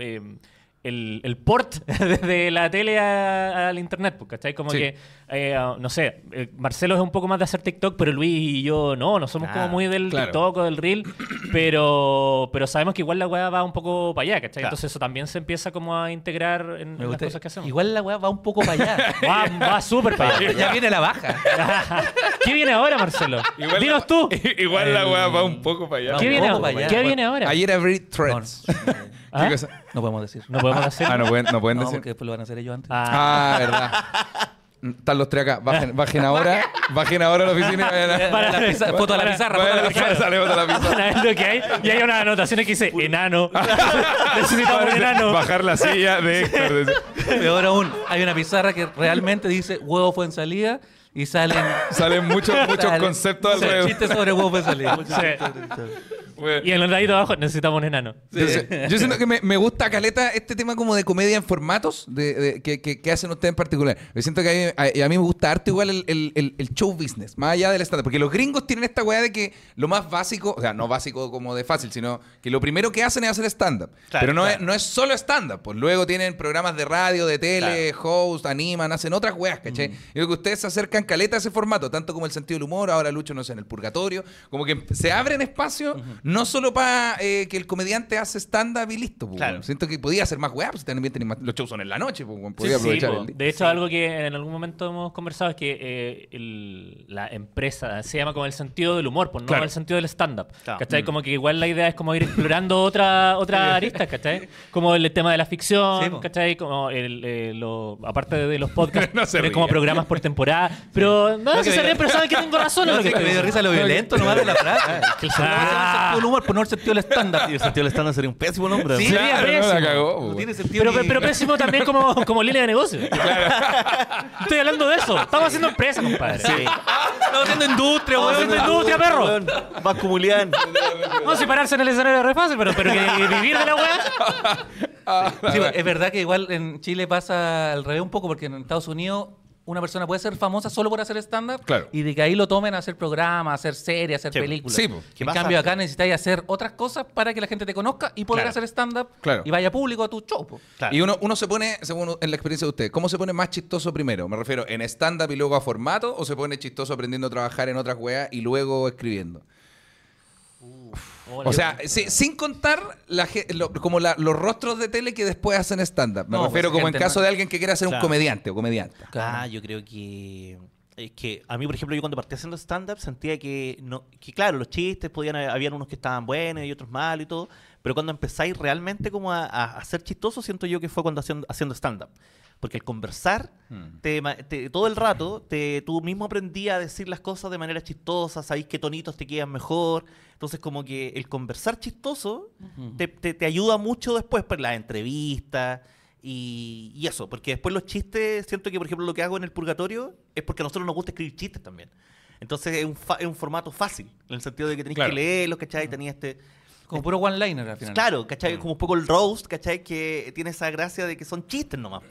El, el port (laughs) desde la tele a- al internet, pues, ¿cachai? Como Sí. que, eh, no sé, eh, Marcelo es un poco más de hacer TikTok, pero Luis y yo no, no somos como Ah, muy del claro. TikTok o del Reel, (clears throat) pero, pero sabemos que igual la weá va un poco para allá, ¿cachai? Claro. Entonces eso también se empieza como a integrar en, en las cosas que hacemos. Igual la weá va un poco para allá. (laughs) Va, va súper para (laughs) allá. ya viene la baja. ¿Qué viene ahora, Marcelo? Igual Dinos la- tú. Igual la weá va un poco para allá. ¿Qué viene, poco para allá. ¿qué viene ahora? Ayer abrí No, threads. ¿Ah? ¿Qué cosa? no podemos decir. No podemos hacer. Ah, no pueden, no pueden No, decir. porque después lo van a hacer ellos antes. Ah, Ah, verdad. Están los tres acá. Bajen, bajen ahora. Bajen ahora a la oficina. y vayan a- Para- La pizarra- foto a la para- pizarra, vayan foto a la pizarra. sale foto a la pizarra. Que hay. Y hay unas anotaciones que dice enano. (laughs) Necesitamos un enano. Bajar la silla de Héctor. Peor aún, hay una pizarra que realmente dice huevo fue en salida y salen (laughs) Salen muchos, muchos salen- conceptos sí, alrededor. chistes sobre huevo fue en salida. Sí. Bueno. Y en el ladito abajo necesitamos un enano. Entonces, yo siento que me, me gusta, Caleta, este tema como de comedia en formatos de, de- que, que- que hacen ustedes en particular. Yo siento que a mí, a, a mí me gusta harto igual el, el- el- el show business, más allá del stand Porque los gringos tienen esta weá de que lo más básico, o sea, no básico como de fácil, sino que lo primero que hacen es hacer stand-up. Claro, Pero no, claro. es, no es solo stand-up, pues luego tienen programas de radio, de tele, host, animan, hacen otras weas, ¿cachai? Mm. Yo creo que ustedes se acercan caleta ese formato, tanto como el sentido del humor, ahora Lucho, no sé, en el purgatorio, como que se abren espacios, no solo para que el comediante hace stand-up y listo, pues, Claro. Siento que podía hacer más weas, pues también tienen más- los shows son en la noche, pues, weón, podía Sí, aprovechar po. el. De hecho, algo que en algún momento hemos conversado es que eh, el- la empresa se llama como el sentido del humor, pues no Claro. el sentido del stand-up. Claro. ¿Cachai? Como que igual la idea es como ir explorando (laughs) otra, otra arista, ¿cachai? Como el tema de la ficción, Sí, po. ¿cachai? Como el, eh, lo, aparte de los podcasts, (laughs) No como programas por temporada. Pero no, No, si se ríen, pero saben que tengo razón en No, lo que sí, que estoy me dio risa lo violento nomás de la frase. (laughs) No, no, el sentido del humor, pues no el sentido del estándar. Y el sentido del estándar sería un pésimo nombre. Sí, ¿no? sería Claro, no, la pésimo. cagó, No weón. tiene sentido. Pero, ni- pero pésimo también como, como línea de negocio. (laughs) Estoy hablando de eso. Estamos haciendo empresa, compadre. Estamos haciendo industria, Estamos weón. haciendo industria, perro. Como Julián. No, si pararse en el escenario es re fácil, pero, pero que vivir de la weá. Sí, pues, es verdad que igual en Chile pasa al revés un poco, porque en Estados Unidos una persona puede ser famosa solo por hacer stand-up Claro. y de que ahí lo tomen a hacer programas, a hacer series, a hacer Sí, películas. sí, pues. ¿Qué En cambio, acá necesitáis hacer otras cosas para que la gente te conozca y poder Claro. hacer stand-up Claro. y vaya público a tu show. pues. Claro. Y uno, uno se pone, según en la experiencia de ustedes, ¿cómo se pone más chistoso primero? Me refiero, ¿en stand-up y luego a formato? ¿O se pone chistoso aprendiendo a trabajar en otras weas y luego escribiendo? O sea, sí, sin contar la ge- lo- como la- los rostros de tele que después hacen stand-up. Me No, refiero pues, como en caso no- de alguien que quiera ser un comediante o comediante. Ah, yo creo que es que a mí, por ejemplo, yo cuando partí haciendo stand-up sentía que, no, que claro, los chistes podían, habían unos que estaban buenos y otros malos y todo, pero cuando empezáis realmente como a, a, a ser chistoso, siento yo que fue cuando haciendo, haciendo stand-up. Porque el conversar, te ma- te- todo el rato, te, tú mismo aprendías a decir las cosas de manera chistosa, sabéis qué tonitos te quedan mejor. Entonces, como que el conversar chistoso te, te- te ayuda mucho después para las entrevistas y, y eso. Porque después los chistes, siento que, por ejemplo, lo que hago en el purgatorio es porque a nosotros nos gusta escribir chistes también. Entonces es un, fa- es un formato fácil, en el sentido de que tenéis Claro. que leerlos, ¿cachai? Tenía este... Como puro one-liner al final. Claro, ¿cachai? Como un poco el roast, ¿cachai? Que tiene esa gracia de que son chistes nomás,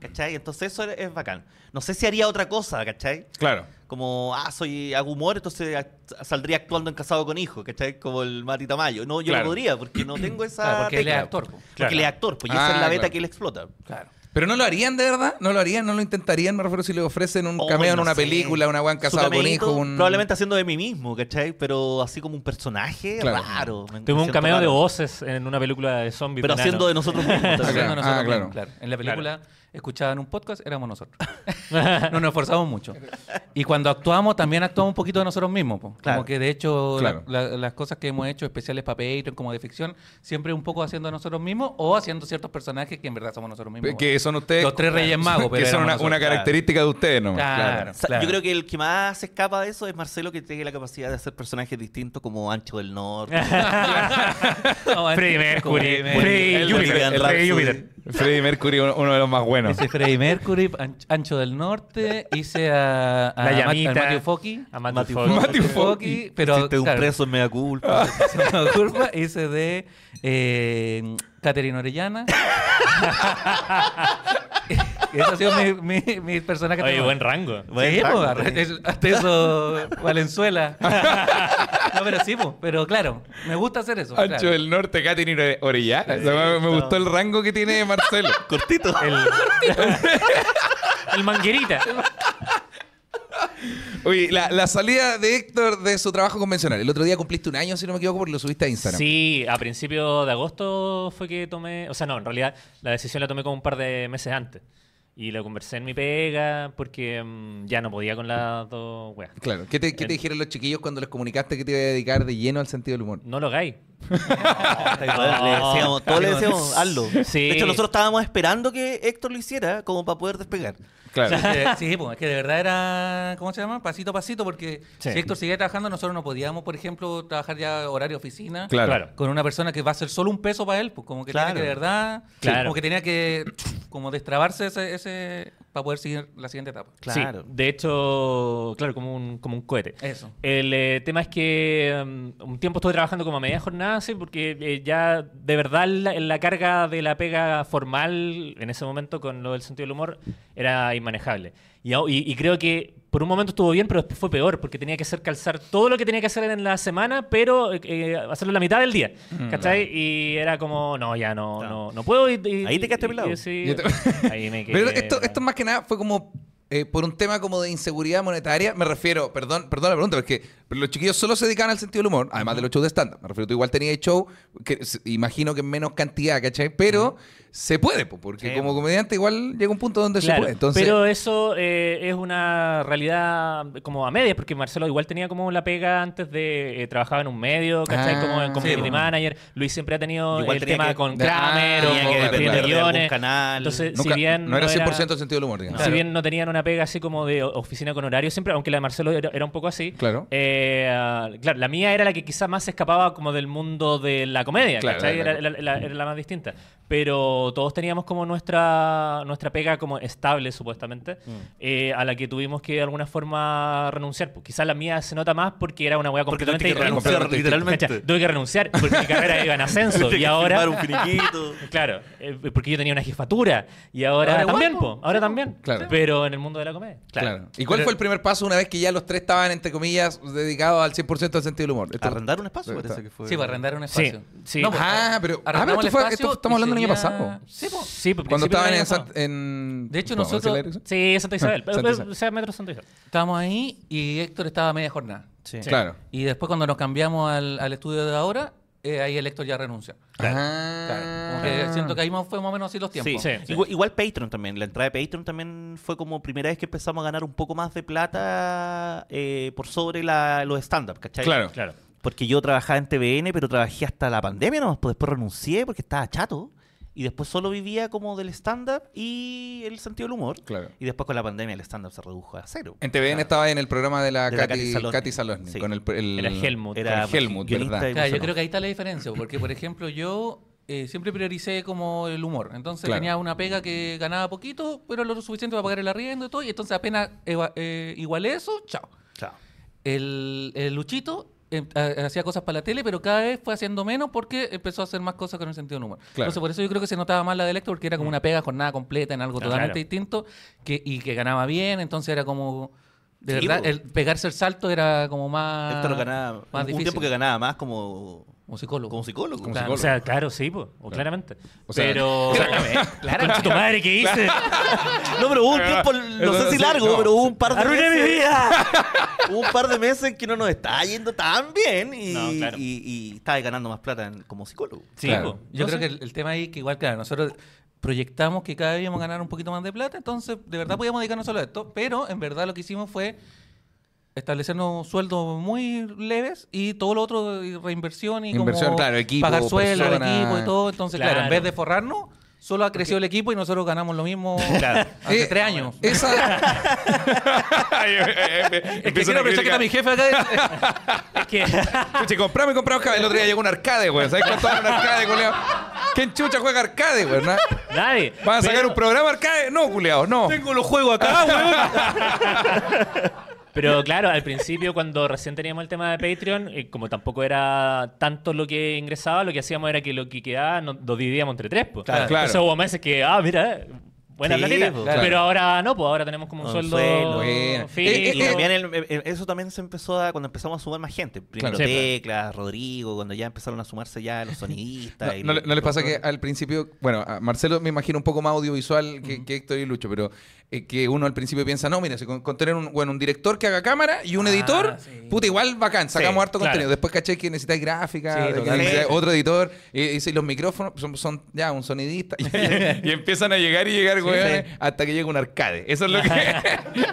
¿cachai? Entonces eso es, es bacán. No sé si haría otra cosa, ¿cachai? Claro. Como, ah, soy, hago humor, entonces act- saldría actuando en Casado con Hijo, ¿cachai? Como el Mati Tamayo. No, yo Claro. no podría, porque no tengo esa Claro, porque él es actor, po. po. Porque Claro. él es actor, pues, y Ah, esa es la beta claro. que él explota. Claro. Pero no lo harían de verdad, no lo harían, no lo intentarían, me refiero si le ofrecen un Oh, cameo en una sé. película, una Su casado con hijo, un... Probablemente haciendo de mí mismo, ¿cachai? Pero así como un personaje Claro. raro. Tuve un cameo de voces en una película de zombies. Pero haciendo de nosotros mismos. (laughs) Ah, nosotros claro. mismos, claro. En la película escuchaban un podcast, éramos nosotros. (laughs) (laughs) no nos esforzamos mucho. Y cuando actuamos, también actuamos un poquito de nosotros mismos. po. Claro. Como que de hecho, Claro. la- la- las cosas que hemos hecho, especiales para Patreon, como de ficción, siempre un poco haciendo de nosotros mismos o haciendo ciertos personajes que en verdad somos nosotros mismos. Que son ustedes... Los tres Reyes (laughs) Magos, pero Que son una, nosotros. una característica de ustedes nomás. Claro. O sea, claro. Yo creo que el que más se escapa de eso es Marcelo, que tiene la capacidad de hacer personajes distintos como Ancho del Norte. (laughs) No, Freddie Mercury, Freddie el Freddie Mercury, uno, uno de los más buenos. Hice Freddie Mercury, An- Ancho del Norte, hice a, a La Mat- llamita. a Matthew Focky. A Matthew Matthew Focky, pero Hiciste un claro, preso en media (laughs) culpa. hice de eh, Caterina Orellana. (laughs) Ese ha sido mi, mi, mi personaje. Oye, buen rango. Buen sí, rango, po, sí. hasta eso- eso, Valenzuela. (laughs) no, pero sí, po, pero claro, me gusta hacer eso. Ancho claro. del Norte, Katyn Orellana. O sea, me, me gustó el rango que tiene Marcelo. Cortito. El, (laughs) el manguerita. (laughs) Oye, la, la salida de Héctor de su trabajo convencional. El otro día cumpliste un año, si no me equivoco, porque lo subiste a Instagram. Sí, a principios de agosto fue que tomé. O sea, no, en realidad la decisión la tomé como un par de meses antes. Y lo conversé en mi pega porque mm, ya no podía con las dos weas. Claro. ¿Qué te, qué te dijeron los chiquillos cuando les comunicaste que te iba a dedicar de lleno al sentido del humor? No lo hagáis. (laughs) Le decíamos, todos le decíamos, hazlo. Sí. De hecho, nosotros estábamos esperando que Héctor lo hiciera como para poder despegar. Claro. Sí, pues, es que de verdad era, ¿cómo se llama? Pasito a pasito, porque Sí. si Héctor seguía trabajando, nosotros no podíamos, por ejemplo, trabajar ya horario oficina Claro. Claro. con una persona que va a ser solo un peso para él, pues como que Claro. tenía que de verdad, Claro. como que tenía que como destrabarse ese, ese para poder seguir la siguiente etapa. Claro. Sí, de hecho, claro, como un, como un cohete. Eso. El eh, tema es que um, un tiempo estuve trabajando como a media jornada, sí, porque eh, ya de verdad la, la carga de la pega formal en ese momento con lo del sentido del humor era inmanejable. Y, au- y- y creo que por un momento estuvo bien, pero después fue peor, porque tenía que hacer calzar todo lo que tenía que hacer en la semana, pero eh, hacerlo en la mitad del día. ¿Cachai? Y era como, no, ya no, no, no puedo. y- y- Ahí te quedaste pelado. sí, Yo te- (laughs) ahí me quedé. Pero esto, esto más que nada fue como eh, por un tema como de inseguridad monetaria. Me refiero, perdón, perdón la pregunta, porque los chiquillos solo se dedicaban al sentido del humor, además de los shows de stand-up. Me refiero, tú igual tenías show, que imagino que en menos cantidad, ¿cachai? Pero se puede, po, porque Sí, como comediante igual llega un punto donde se puede. Entonces, pero eso eh, es una realidad como a medias, porque Marcelo igual tenía como la pega antes de... eh, trabajaba en un medio, ¿cachai? Ah, como en sí, community manager. Luis siempre ha tenido Igual el tema que- con Ah, Kramer o tenía con que de guiones. canal. Entonces, nunca- si bien no era 100% era- el sentido del humor, digamos. Si bien no tenían una pega así como de o- oficina con horario siempre, aunque la de Marcelo era, era un poco así. Claro. eh, ah, claro, la mía era la que quizás más se escapaba como del mundo de la comedia, Claro, Era, era- era- era la más distinta. Pero todos teníamos como nuestra, nuestra pega como estable, supuestamente, Mm. eh, a la que tuvimos que de alguna forma renunciar. Pues quizás la mía se nota más porque era una hueá completamente que renunciar, literalmente. ¿Cachai? Tuve que renunciar porque mi carrera iba en (laughs) ascenso y ahora... un. (laughs) Claro, eh, porque yo tenía una jefatura y ahora, Ahora también, po. po, ahora también. Claro. Pero en el mundo de la comedia. Claro. ¿Y cuál Pero- fue el primer paso una vez que ya los tres estaban, entre comillas, dedicados al 100% al sentido del humor? Esto- Arrendar un espacio, Está- parece que fue. Sí, para arrendar un Sí, espacio. sí. pues, Ah, pero- ah, arrendamos pero esto fue- espacio esto estamos y hablando del año sería- pasado. Sí, pues. Sí, pues, Cuando principio estaban del en, año Sant- pasado. en... De hecho, ¿cómo? nosotros-. Sí, Santa Isabel. (laughs) Santa Pero- Isabel. O sea, Metro Santa Isabel. Estábamos ahí y Héctor estaba a media jornada. Sí. Claro. Y después cuando nos cambiamos al, al estudio de ahora, eh, ahí el Héctor ya renunció. Ah. Claro. Como que siento que ahí más- fue más o menos así los tiempos. Sí, sí. Igual, igual Patreon también. La entrada de Patreon también fue como primera vez que empezamos a ganar un poco más de plata eh, por sobre la, los stand-up, ¿cachai? Claro. Claro. Porque yo trabajaba en TVN, pero trabajé hasta la pandemia nomás. Pues después renuncié porque estaba chato. Y después solo vivía como del stand-up y el sentido del humor. Claro. Y después con la pandemia el stand-up se redujo a cero. En TVN estaba en el programa de la, De la Katy, Katy Salosny. Katy Salosny, Sí. con el, el- Era Helmut. Era Helmut, ¿verdad? Claro, yo creo que ahí está la diferencia, porque por ejemplo yo eh, siempre prioricé como el humor. Entonces Claro. tenía una pega que ganaba poquito, pero lo suficiente para pagar el arriendo y todo, y entonces apenas eh, igualé eso, chao. Chao. el, el Luchito eh, ha- hacía cosas para la tele, pero cada vez fue haciendo menos porque empezó a hacer más cosas con el sentido del humor. Claro. Entonces, por eso yo creo que se notaba más la de Héctor, porque era como una pega jornada completa en algo Claro. totalmente distinto que, y que ganaba bien, entonces era como... De Sí, verdad, el pegarse el salto era como más... Héctor ganaba, más un difícil. tiempo que ganaba más como, Como psicólogo. como psicólogo. Como Claro. O sea, claro, sí, pues, o claramente. O sea, pero. (laughs) Concha tu madre, ¿qué hice? (laughs) No, pero hubo un tiempo, no sé si largo, no. pero hubo un par de ¡Arruiné mi meses. vida! (laughs) Hubo un par de meses en que no nos estaba yendo tan bien y, No, claro. y, y estaba ganando más plata en- como psicólogo. Sí, Claro. po. Yo creo que el, el tema ahí, que igual, claro, nosotros proyectamos que cada vez íbamos a ganar un poquito más de plata, entonces de verdad podíamos dedicarnos solo a esto, pero en verdad lo que hicimos fue establecernos sueldos muy leves y todo lo otro, y reinversión y Inversión, como claro, equipo, pagar sueldos, personas. equipo y todo. Entonces, claro. en vez de forrarnos, solo ha crecido el equipo y nosotros ganamos lo mismo (laughs) hace Eh, tres años. (laughs) Esa. Es que quiero aprovechar que está mi jefe acá. (laughs) es que. Chucha, comprame, comprame. El otro día llegó un arcade, güey. ¿Sabes cuánto vale un arcade, culiao? ¿Quién chucha juega arcade, güey? ¿no? Nadie. ¿Van a sacar Pero- un programa arcade? No, culiao, no. Tengo los juegos acá, weón. Pero claro, al principio cuando recién teníamos el tema de Patreon, eh, como tampoco era tanto lo que ingresaba, lo que hacíamos era que lo que quedaba nos lo dividíamos entre tres. Pues. Claro. Claro. Entonces hubo meses que, ah, mira, eh, buena Sí, platita. pues, claro. Pero ahora no, pues ahora tenemos como un, Un sueldo, sueldo. Eh, Y eh, también el- el- eso también se empezó a, cuando empezamos a sumar más gente. Primero Claro. Pues. Teclas, Rodrigo, cuando ya empezaron a sumarse ya los sonidistas. y No, no los- no les pasa los- que al principio, bueno, a Marcelo me imagino un poco más audiovisual que, que Héctor y Lucho, pero eh, que uno al principio piensa, no, mira, si con, con tener un, bueno, un director que haga cámara y un Ah, editor, sí. puta, igual bacán, sacamos Sí, harto claro. contenido. Después caché que necesitáis gráfica, Sí, que totalmente. necesitáis otro editor, y, y si los micrófonos son, son ya un sonidista, (laughs) y, empiezan a llegar y llegar, güey, sí. hasta que llega un arcade. Eso es lo que... (laughs)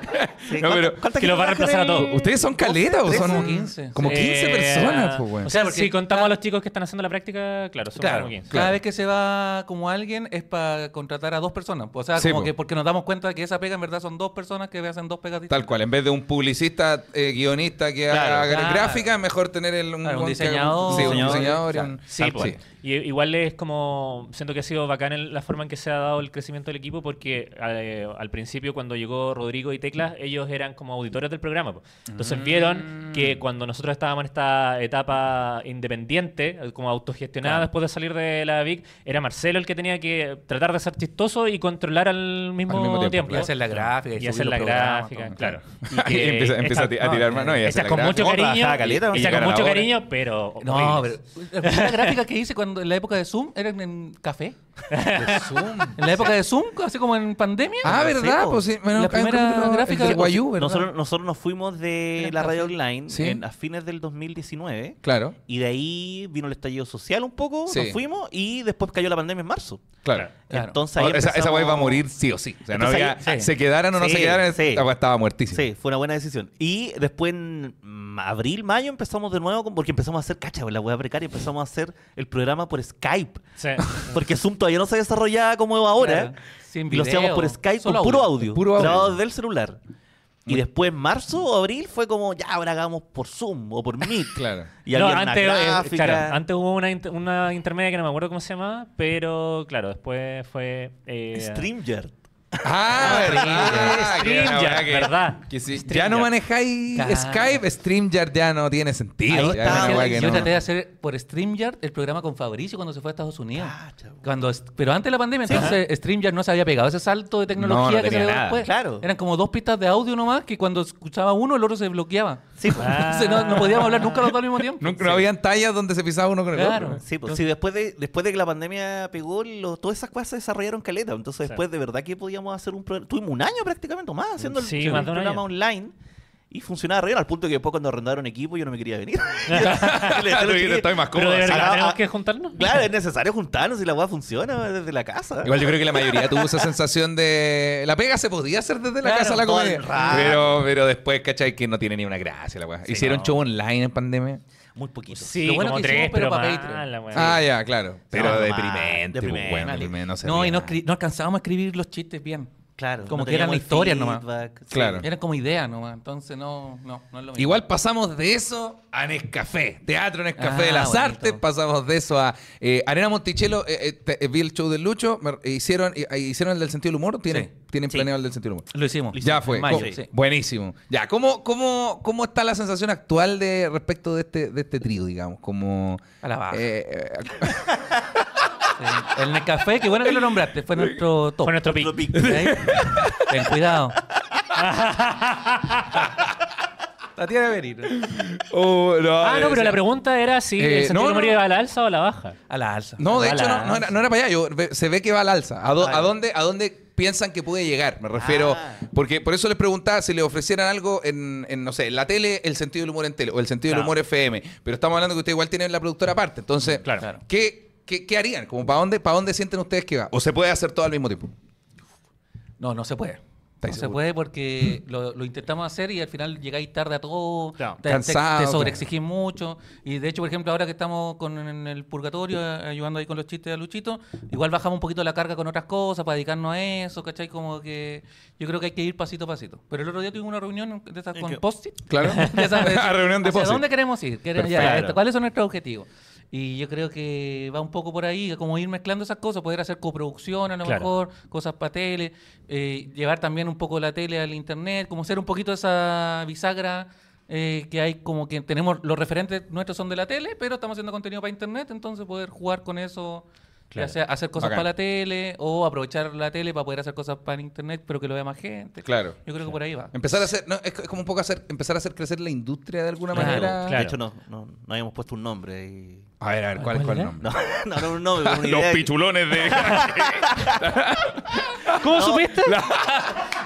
Sí, No, ¿cuánta- pero- cuánta que lo va a reemplazar a todos. ¿Ustedes son caletas o son Como 15. Como 15 Eh, personas, pues, güey. O sea, porque- si contamos a los chicos que están haciendo la práctica, claro, son Claro, como 15. cada Claro. vez que se va como alguien es para contratar a dos personas. O sea, como que porque nos damos cuenta que esa pega en verdad son dos personas que hacen dos pegas distintas. Tal cual, en vez de un publicista, eh, guionista que Claro, haga claro. gráfica, mejor tener el, Claro, un diseñador. sí, un Diseñador, un- Sí, pues. Y igual es como. Siento que ha sido bacán el- la forma en que se ha dado el crecimiento del equipo, porque eh, al principio, cuando llegó Rodrigo y Teclas, ellos eran como auditores del programa. po. Entonces vieron que cuando nosotros estábamos en esta etapa independiente, eh, como autogestionada después de salir de la VIC, era Marcelo el que tenía que tratar de ser chistoso y controlar al mismo, Al mismo tiempo, tiempo. Y hacer la gráfica. Y, hacer la gráfica, claro. (laughs) Y que (laughs) empieza, empieza a, tirar mano y a hacer la con gráfica. mucho cariño. caleta, y con mucho cariño, pero. No, pero (laughs) la primera gráfica que hice cuando en la época de Zoom era en café. En la época de Zoom, así como en pandemia. Ah, ¿verdad? Pues sí, bueno, La primera gráfica de Guayú, ¿verdad? Nosotros, nosotros nos fuimos de la radio online Sí. en- a fines del 2019. Claro, Y de ahí vino el estallido social un poco, Sí. nos fuimos y después cayó la pandemia en marzo. claro. Claro. Entonces ahí Ahora, esa, esa weá iba a morir sí o sí. O sea, no había, ahí- sí. se quedaran o no Sí, se quedaran, sí. la weá estaba muertísima. Sí, fue una buena decisión. Y después en mm, abril, mayo empezamos de nuevo, con- porque empezamos a hacer, cacha, la hueá precaria, empezamos a hacer el programa por Skype. Sí. (laughs) Porque Zoom todavía no se desarrollaba como ahora. Claro. Sin y lo hacíamos por Skype solo con puro audio. audio. Puro audio. grabado del celular. Y después en marzo o abril fue como, ya ahora hagamos por Zoom o por Meet. (laughs) Claro. Y No, había antes, una eh, gráfica. claro, antes hubo una, inter- una intermedia que no me acuerdo cómo se llamaba, pero claro, después fue. Eh, StreamYard. Ah, verdad. StreamYard, que- ¿verdad? que si ya no manejáis Claro. Skype, StreamYard ya no tiene sentido. Ahí Ya está. es una yo weá que yo no- traté de hacer por StreamYard el programa con Fabricio cuando se fue a Estados Unidos. Weón. Cuando, pero antes de la pandemia, entonces StreamYard no se había pegado ese salto de tecnología No, no que se tenía dio nada. después. Claro. Eran como dos pistas de audio nomás que cuando escuchaba uno, el otro se bloqueaba. Sí, pues. Ah. (laughs) Entonces no, no podíamos hablar nunca los dos al mismo tiempo. Nunca no habían tallas donde se pisaba uno con el Claro. otro. Sí, pues, sí, después de, después de que la pandemia pegó, lo- todas esas cosas se desarrollaron caleta. Entonces, después de verdad que podíamos hacer un programa. Tuvimos un año prácticamente o más haciendo el, Sí, el más de un programa año. online. Y funcionaba re bien, al punto que después cuando arrendaron equipo yo no me quería venir. (laughs) (laughs) Estoy más cómodo. verdad tenemos que juntarnos. claro, es necesario juntarnos y la weá funciona desde la casa. Igual yo creo que la mayoría tuvo esa sensación de... La pega se podía hacer desde la Claro, casa la comedia. Pero, pero después, ¿cachai? Que no tiene ni una gracia la weá. Hicieron no. show online en pandemia. Muy poquito. Sí, Lo bueno como que tres, hicimos, pero pero para Patreon. la weá. Ah, ya, claro. Pero No, deprimente, mal, pues, deprimente. bueno, deprimente, no No, y no, escri- no alcanzábamos a escribir los chistes bien. Claro. Como no que eran historias nomás. sí. Claro. Eran como ideas nomás, entonces no, no, no es lo mismo. Igual pasamos de eso a Nescafé, Teatro Nescafé Ah, de las bonito. Artes, pasamos de eso a eh, Arena Monticello, eh, eh, te- eh, vi el show del Lucho, me- eh, hicieron, eh, hicieron el del sentido del humor, ¿tienen, Sí. tienen Sí. planeado el del sentido del humor? Lo hicimos. Ya fue. En mayo, ¿Cómo- sí. Buenísimo. Ya, ¿cómo, cómo, ¿cómo está la sensación actual de respecto de este, de este trío, digamos? Como. A la baja. (laughs) Sí. El Necafé, qué bueno que lo nombraste, fue nuestro top. Fue nuestro pick. Ten cuidado. La tiene que venir. oh, no, Ah, no, eh, pero la pregunta era si Eh, el sentido no, del humor no. iba a la alza o a la baja. A la alza. No, de hecho, la no, no era, alza. no era para allá. Yo, se ve que va alza. ¿A, do- Ah, a dónde, ¿A dónde piensan que puede llegar? Me refiero. Ah. Porque por eso les preguntaba si le ofrecieran algo en, en, no sé, en la tele, el sentido del humor en tele, o el sentido del humor FM. Pero estamos hablando que ustedes igual tienen la productora aparte. Entonces. Claro. ¿qué, qué, qué harían? Como, ¿para, dónde, ¿Para dónde sienten ustedes que va? ¿O se puede hacer todo al mismo tiempo? No, no se puede. No ¿Estáis se puede porque (clears throat) lo, lo intentamos hacer y al final llegáis tarde a todo, Claro. te, te- Cansado, te claro. sobreexigís mucho. Y de hecho, por ejemplo, ahora que estamos con, en el purgatorio, eh, ayudando ahí con los chistes de Luchito, igual bajamos un poquito la carga con otras cosas para dedicarnos a eso, ¿cachai? Como que yo creo que hay que ir pasito a pasito. Pero el otro día tuvimos una reunión de esas ¿En con? Post-it. Claro. (laughs) Ya sabes, (laughs) A reunión de ¿hacia post-it. dónde queremos ir? Quere- ya, Perfecto. esto, ¿Cuáles son nuestros objetivos? Y yo creo que va un poco por ahí, como ir mezclando esas cosas, poder hacer coproducción a lo Claro. mejor, cosas para tele, eh, llevar también un poco la tele al internet, como ser un poquito esa bisagra eh, que hay como que tenemos, los referentes nuestros son de la tele, pero estamos haciendo contenido para internet, entonces poder jugar con eso. Claro. Ya sea hacer cosas Bacán. para la tele o aprovechar la tele para poder hacer cosas para internet, pero que lo vea más gente. Claro. Yo creo que por ahí va. Empezar a hacer, no, es es como un poco hacer, empezar a hacer crecer la industria de alguna Claro, manera. claro. De hecho, no, no, no habíamos puesto un nombre. Y... A ver, a ver, ¿cuál, ¿Cuál cuál era? nombre? (laughs) No, no, no, un nombre, (laughs) Los pichulones de. (laughs) ¿Cómo supiste?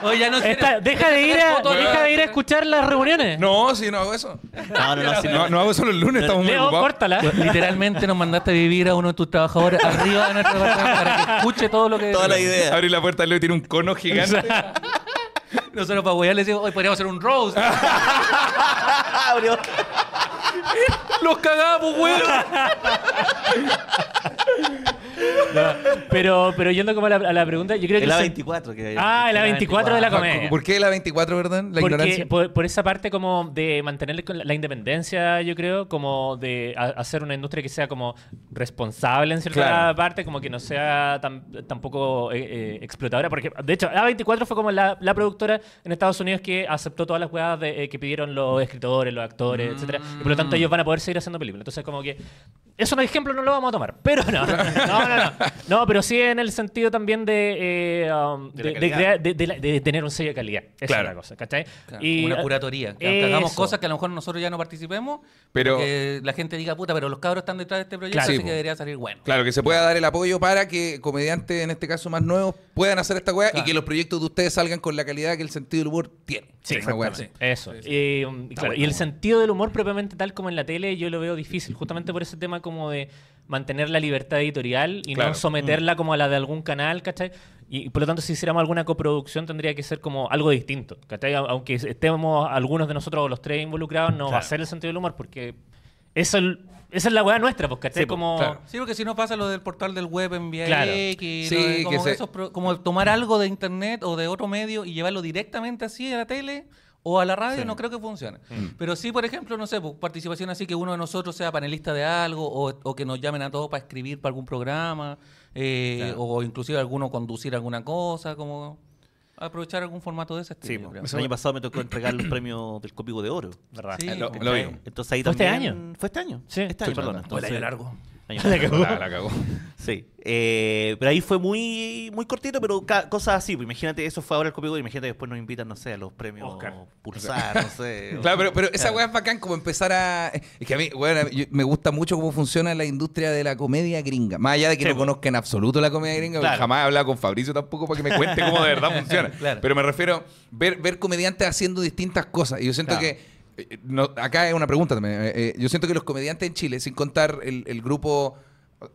Oye, ya no sé- deja, de ir a, deja de ir a escuchar las reuniones. No, si no hago eso. No, no, no, sí, No, no hago eso los lunes, estamos muy Leo, ocupados. córtala. Literalmente nos mandaste a vivir a uno de tus trabajadores arriba de nuestro departamento para que escuche todo lo que Toda la idea. Abrir la puerta, Leo tiene un cono gigante. Nosotros para huear le decimos, hoy podríamos hacer un roast. Abrió. Los cagamos, weón. Pero, pero yendo como a la, a la pregunta, yo creo que... El el sen- A24. Que Ah, el A24 de la comedia. ¿Por qué la 24, verdad? La Porque ignorancia. por, por esa parte como de mantener con la, la independencia, yo creo, como de hacer una industria que sea como responsable en cierta Claro. parte, como que no sea tan, tampoco eh, eh, explotadora. Porque, de hecho, A24 fue como la, la productora en Estados Unidos que aceptó todas las jugadas de, eh, que pidieron los escritores, los actores, etcétera Y por lo tanto ellos van a poder seguir haciendo películas. Entonces como que... Eso no ejemplo no lo vamos a tomar, pero no. (laughs) No, no, no. No, pero sí en el sentido también de, eh, um, De de, la de calidad. crear- de- de la- de tener un sello de calidad. Esa Claro. es la cosa, ¿cachai? una eh, curatoría. Que hagamos cosas que a lo mejor nosotros ya no participemos, Pero- que la gente diga, puta, pero los cabros están detrás de este proyecto, Claro. así Sí, que po. debería salir bueno. Claro, que se pueda dar el apoyo para que comediantes, en este caso más nuevos, puedan hacer esta weá y Claro. que los proyectos de ustedes salgan con la calidad que el sentido del humor tiene. Sí, exactamente. Eso. Y, um, y claro, y el sentido del humor propiamente tal como en la tele yo lo veo difícil, justamente por ese tema como de mantener la libertad editorial y Claro. no someterla como a la de algún canal, ¿cachai? Y por lo tanto si hiciéramos alguna coproducción tendría que ser como algo distinto, ¿cachai? Aunque estemos algunos de nosotros o los tres involucrados, no va a ser el sentido del humor porque eso el- esa es la weá nuestra, pues, ¿cachai? Sí, pues, como... claro. Sí, porque si no pasa lo del portal del web en VIX, Claro. y Sí, de- que como, se- esos pro- como tomar algo de internet o de otro medio y llevarlo directamente así a la tele o a la radio, Sí. no creo que funcione. Pero sí, por ejemplo, no sé, pues, participación así que uno de nosotros sea panelista de algo o, o que nos llamen a todos para escribir para algún programa eh, o inclusive alguno conducir alguna cosa, como aprovechar algún formato de ese Sí, estilo. po. creo. el año pasado me tocó entregar los premios del Cópico de Oro. ¿verdad? Sí, lo, pues, lo. Entonces ahí ¿Fue este año? ¿Fue este año? Sí. Este año, perdón. Entonces- largo. Año (laughs) La cagó. La, la cagó. Sí. Eh, pero ahí fue muy muy cortito, pero cosas así. Pues imagínate, eso fue ahora el Cópico, imagínate después nos invitan, no sé, a los premios Oscar. Pulsar, no sé. (laughs) Claro, pero, pero esa weá es bacán como empezar a... Es que a mí, bueno, yo- me gusta mucho cómo funciona la industria de la comedia gringa. Más allá de que Sí, no po. conozca en absoluto la comedia gringa, porque Claro. jamás he hablado con Fabricio tampoco para que me cuente cómo de verdad (laughs) funciona. Claro. Pero me refiero ver, ver comediantes haciendo distintas cosas. Y yo siento Claro. que... eh, no- acá es una pregunta también. eh, eh, yo siento que los comediantes en Chile, sin contar el, el grupo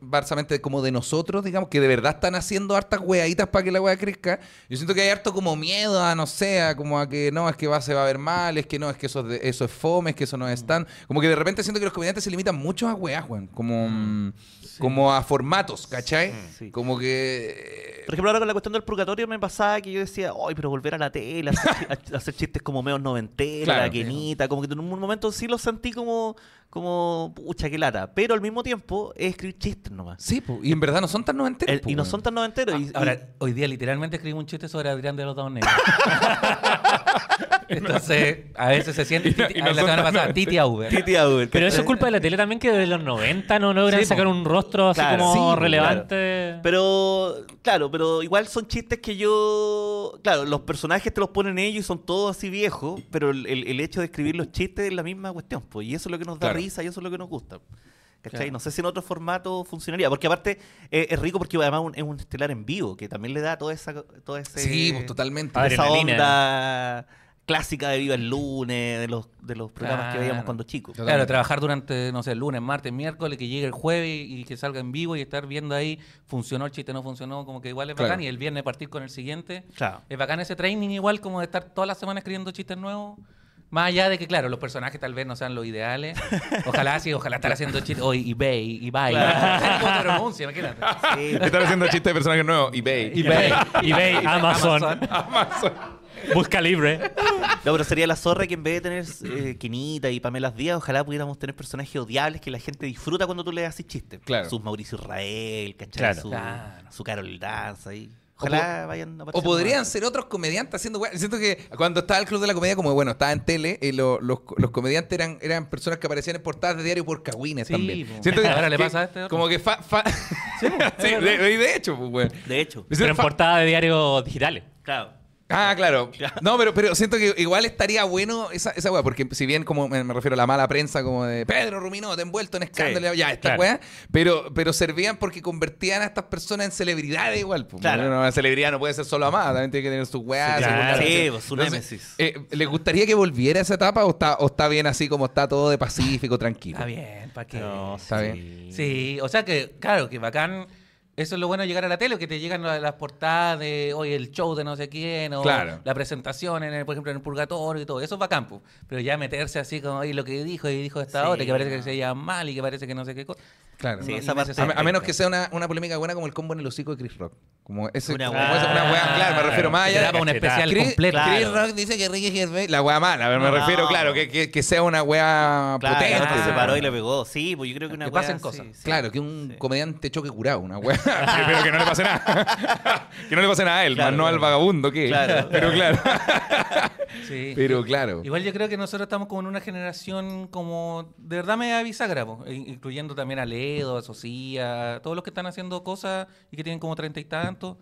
básicamente como de nosotros, digamos, que de verdad están haciendo hartas weaditas para que la wea crezca. Yo siento que hay harto como miedo a, no sé, a como a que no, es que va, se va a ver mal, es que no, es que eso es, de- eso es fome, es que eso no es tan. Como que de repente siento que los comediantes se limitan mucho a weas, weón. Como, mm, como a formatos, ¿cachai? Sí. Como que. Por ejemplo, ahora con la cuestión del purgatorio me pasaba que yo decía, ay, pero volver a la tele, hacer, chi- a- (laughs) hacer chistes como medio noventeros, Claro. la quenita, como que en un momento sí lo sentí como, como, pucha, qué lata. Pero al mismo tiempo es escribir chistes nomás. Sí, po, y en verdad no son tan noventeros. El- po, y no son tan noventeros. y- y- Ahora, hoy día literalmente escribí un chiste sobre Adrián de los Negros. (laughs) Entonces, a veces se siente. (laughs) Y no- Titi- y no la semana pasada. Titi Auber. Titi Auer, Pero eso es culpa de la tele también que desde los 90 no logran Sí, sacar un rostro así Claro. como Sí, relevante. Pero, claro, pero igual son chistes que yo. Claro, los personajes te los ponen ellos y son todos así viejos, pero el, el- hecho de escribir los chistes es la misma cuestión, pues, y eso es lo que nos da Claro. risa y eso es lo que nos gusta. ¿Cachai? Claro. No sé si en otro formato funcionaría, porque aparte eh, es rico porque además un- es un estelar en vivo, que también le da toda esa. Toda ese, Sí, pues totalmente. esa onda clásica de Viva el Lunes, de los, de los programas que Claro. veíamos cuando chicos. Totalmente. Claro, trabajar durante, no sé, lunes, martes, miércoles, que llegue el jueves y que salga en vivo y estar viendo ahí, funcionó el chiste, no funcionó, como que igual es Claro. bacán. Y el viernes partir con el siguiente. Claro. Es bacán ese training igual, como de estar toda la semana escribiendo chistes nuevos. Más allá de que, claro, los personajes tal vez no sean los ideales. (laughs) Ojalá sí, ojalá estar haciendo chistes. O eBay, eBay. ¿Cómo te pronuncia? Imagínate. Sí, Están haciendo chistes de personajes nuevos. eBay. eBay. eBay, Amazon, Amazon. Busca Libre. No, pero sería la zorra que en vez de tener eh, Quinita y Pamela Díaz, ojalá pudiéramos tener personajes odiables que la gente disfruta cuando tú le haces chistes. Claro. Sus Mauricio Israel, ¿cachai? Claro. Su, Claro. su Carol Dance ahí. Ojalá vayan O apareciendo podrían más. ser otros comediantes haciendo weas. Siento que cuando estaba el Club de la Comedia, como bueno, estaba en tele, y lo- los, los comediantes eran, eran personas que aparecían en portadas de diario por cagüines Sí, también. po. Siento que, (laughs) Ahora le pasa a este otro. Como que fa, fa- Sí, de, (laughs) de- de hecho, pues, weón. De hecho. Pero en Fa- portada de diarios digitales. Claro. Ah, claro. No, pero, pero siento que igual estaría bueno esa, esa weá, porque si bien como me, me refiero a la mala prensa, como de Pedro Rumino, te envuelto en escándalo, ya, esta claro. weá, pero, pero servían porque convertían a estas personas en celebridades igual. Pues, Claro. Una celebridad no puede ser solo amada, también tiene que tener sus weas. Sí, su claro. Sí, pues, su némesis. eh, ¿Les gustaría que volviera esa etapa o está, o está bien así como está todo de pacífico, tranquilo? Está bien, ¿para qué? No, Está sí. bien. Sí, o sea que, claro, que bacán. Eso es lo bueno de llegar a la tele, que te llegan la- las portadas de hoy el show de no sé quién, o Claro. la presentación, en el, por ejemplo, en el Purgatorio y todo. Eso es bacán, po. pero ya meterse así como ahí lo que dijo y dijo esta Sí, otra, que parece que se llama mal y que parece que no sé qué cosa. Claro. Sí, No, esa parte. A, a menos que sea una, una polémica buena como el combo en el hocico de Chris Rock. Como ese, Una como weá. esa- una weá, claro, me refiero más Que allá. un especial Chris, completo. Claro. Chris Rock dice que Ricky Gervais, la weá mala, me No. refiero, claro, que, que, que sea una weá Claro, potente. no, Ah. se paró y le pegó. Sí, pues yo creo que una Que weá pasen así, cosas. sí. Claro, que un Sí. comediante choque curado, una weá. (laughs) Pero que no le pase nada. (laughs) que no le pase nada a él, Claro, más no al claro. vagabundo, ¿qué? Claro. Pero claro. (laughs) Sí. Pero claro. Igual yo creo que nosotros estamos como en una generación como de verdad media bisagra, po, in- incluyendo también a Ledo, a Socia, todos los que están haciendo cosas y que tienen como treinta y tantos.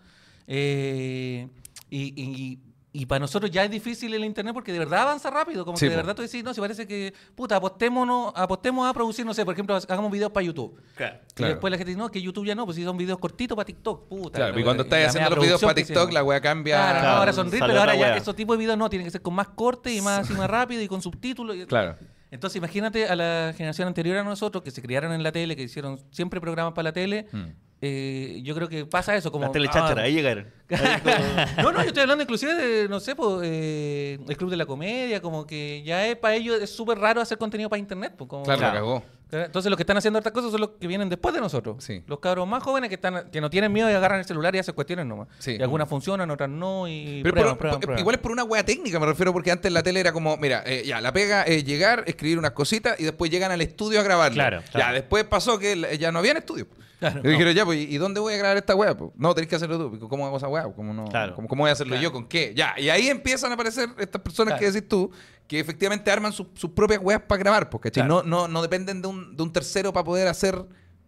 Eh, y, y- y para nosotros ya es difícil el internet porque de verdad avanza rápido. Como Sí, que de po. verdad tú decís, no, si parece que, puta, apostémonos, apostemos a producir, no sé, por ejemplo, hagamos videos para YouTube. Claro. Y Claro. después la gente dice, no, que YouTube ya no, pues si son videos cortitos para TikTok, puta. Claro, la y cuando wea- la haciendo los videos para TikTok, la weá cambia. Claro, Claro, ahora son reels, pero ahora ya wea. esos tipos de videos no, tienen que ser con más corte y más, y más rápido y con subtítulos. y- Claro. Entonces imagínate a la generación anterior a nosotros, que se criaron en la tele, que hicieron siempre programas para la tele, Mm. Eh, yo creo que pasa eso. Como, Las telechácharas, ah, ahí llegaron. (laughs) Ahí como- no, no, yo estoy hablando inclusive de, no sé, pues, eh, el Club de la Comedia, como que ya es para ellos es súper raro hacer contenido para internet. pues, como- Claro, cagó. Entonces los que están haciendo estas cosas son los que vienen después de nosotros. Sí. Los cabros más jóvenes que están que no tienen miedo y agarran el celular y hacen cuestiones nomás. Sí. Y algunas funcionan, otras no, y Pero prueban, por- prueban, por- prueban. igual es por una wea técnica, me refiero, porque antes la tele era como, mira, eh, ya, la pega es llegar, escribir unas cositas y después llegan al estudio a grabarlo. Claro, Ya, claro. después pasó que ya no había estudio. Claro, y dijeron, ya, pues, ¿y dónde voy a grabar esta wea? Pues, no, tenés que hacerlo tú. ¿Cómo hago esa wea? ¿Cómo, no, Claro. cómo, cómo voy a hacerlo yo? ¿Con qué? Ya, y ahí empiezan a aparecer estas personas Claro. que decís tú, que efectivamente arman sus- propias weas para grabar, pues, ¿cachai? Claro. No, no, no dependen de un, de un tercero para poder hacer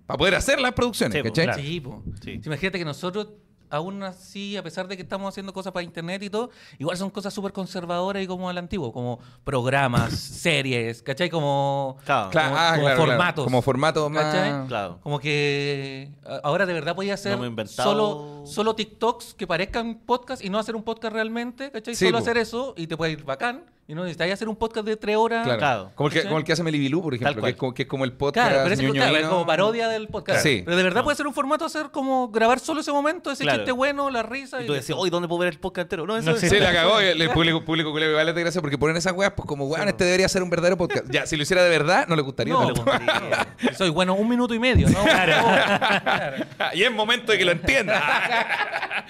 para poder hacer las producciones, Sí, ¿cachai? claro. Sí, po. Sí. Sí, Imagínate que nosotros, aún así, a pesar de que estamos haciendo cosas para internet y todo, igual son cosas súper conservadoras y como al antiguo, como programas, (laughs) series, ¿cachai? Como, Claro. Claro, como, ah, como claro, claro. formatos. Como formato más... ¿Cachai? Claro. Como que a- ahora de verdad podía hacer solo, solo TikToks que parezcan podcast y no hacer un podcast realmente, ¿cachai? Sí, solo po. hacer eso y te puede ir bacán Y no necesitáis hacer un podcast de tres horas. Claro. Claro. Como, el que, ¿Sí? como el que hace Melibilú, por ejemplo, que es, como, que es como el podcast. Claro, pero claro, es hino. como parodia del podcast. Sí. Pero de verdad puede ser un formato hacer como grabar solo ese momento, ese Claro. chiste bueno, la risa. Y tú decís, hoy ¿dónde puedo ver el podcast entero? No, eso No es- sé. Sí, la cagó y (laughs) el, el público, público culero igual es de gracia porque ponen esas weas, pues como weón, este debería ser un verdadero podcast. Ya, si lo hiciera de verdad, no le gustaría. No, no le gustaría. Soy bueno un minuto y medio, ¿no? Claro. (laughs) (laughs) y es momento de que lo entienda.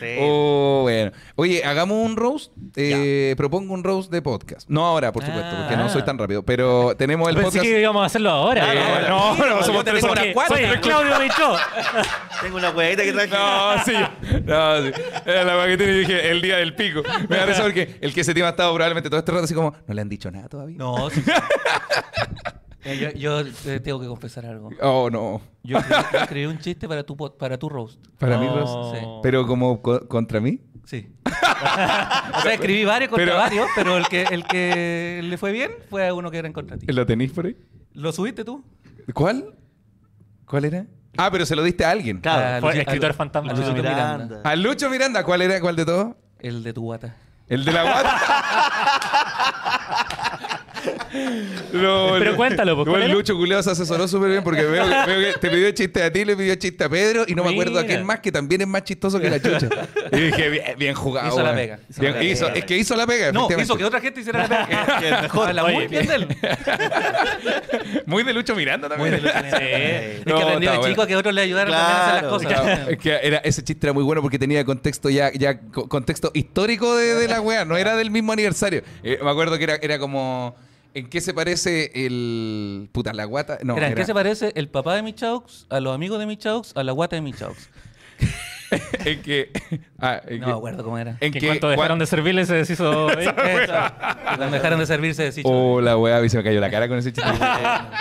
Sí. Oh, bueno. Oye, hagamos un roast. Eh, propongo un roast de podcast. No ahora, por supuesto, Ah. porque no soy tan rápido. Pero tenemos el Pensé podcast. que íbamos a hacerlo ahora. Eh, Eh, no, no, somos yo tres horas cuatro. Soy el Claudio Micho. (laughs) Tengo una huevita que traje. No, sí. No, sí. Era la wea que tenía y dije el día del pico. Me da risa porque el que ese tema ha estado probablemente todo este rato así como, no le han dicho nada todavía. No, sí. Eh, (laughs) yo, yo te tengo que confesar algo. Oh, no. Yo escribí, yo escribí un chiste para tu, pod- para tu roast. Para mí, No. Ross. Sí. Pero como co- contra mí. Sí. (laughs) o sea, escribí varios contra Pero- varios, pero el que, el que le fue bien fue a uno que era en contra de ti. ¿Lo tenéis por ahí? ¿Lo subiste tú? ¿Cuál? ¿Cuál era? Ah, pero se lo diste a alguien. Claro. Fue Luchi- escritor a- fantasma. a Lucho Lucho Miranda. Miranda. A Lucho Miranda, ¿cuál era? ¿Cuál de todos? El de tu guata. El de la guata. (laughs) No, Pero no. cuéntalo, pues, Igual ¿cuál era? Lucho Culeo se asesoró súper bien porque veo, que- veo que te pidió chiste a ti, le pidió chiste a Pedro y no me acuerdo a Mira. quién más que también es más chistoso que la chucha. Y dije, bien, bien jugado. Hizo la weón. pega. Bien- hizo- es que hizo la pega, No, efectivamente. hizo que otra gente hiciera la pega. Que, que (laughs) mejor. Habla Oye, muy bien de él. (laughs) Muy de Lucho Miranda también. Muy de Lucho Miranda. Es No, que aprendió está de chico bueno. a que otros le ayudaron también a hacer Claro. las cosas. Claro, es que era, ese chiste era muy bueno porque tenía contexto ya, ya co- contexto histórico de, de la weá, no era del mismo aniversario. Eh, me acuerdo que era, era como ¿en qué se parece el puta la guata? No, Era, ¿en era- qué se parece el papá de Michaux, a los amigos de Michaux, a la guata de Michaux? (laughs) en que ah, en No me acuerdo cómo era. en Que que cuando dejaron de servirle se deshizo. (laughs) Cuando dejaron de servirse de Sicho. Oh, la weá, a mí se me cayó la cara con ese chiste.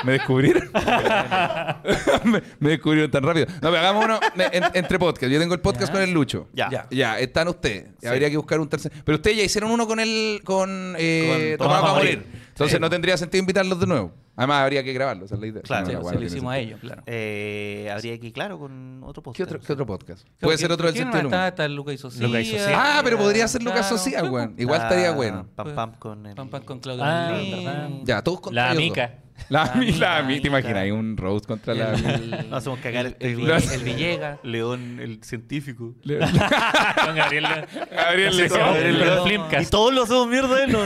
¿Me descubrieron? (laughs) me, me descubrieron tan rápido. No, pero hagamos uno me- en- entre podcast. Yo tengo el podcast Ya. con el Lucho. Ya. Ya. Ya, están ustedes. Habría que buscar un tercer. Pero ustedes ya hicieron uno con el. con, eh, Con Tomás Tomás va a Morir. morir. Entonces no tendría sentido invitarlos de nuevo. Además, habría que grabarlo. Esa es la idea. Claro. No, la se lo no hicimos a ellos, claro. Eh, habría que, claro, con otro podcast. ¿Qué otro, qué otro podcast? Puede ser otro del ¿quién sentido del está? Está Lucas y Socia. Lucas y Socia. Ah, pero podría ser Lucas Claro, Socia, pues. Igual estaría Ah, bueno. Pam pam con el... Pam Pam con Claudio Ah. Ya, todos contra La mica. La, mi- la, mi- ¿Te imaginas? Hay un roast contra la. El, (laughs) No hacemos cagar el, este el, el Villega. León, el científico. (laughs) Con Gabriel. Gabriel Sí, le- sí, Gabriel con le- el Y todos lo hacemos mierda de él, ¿no?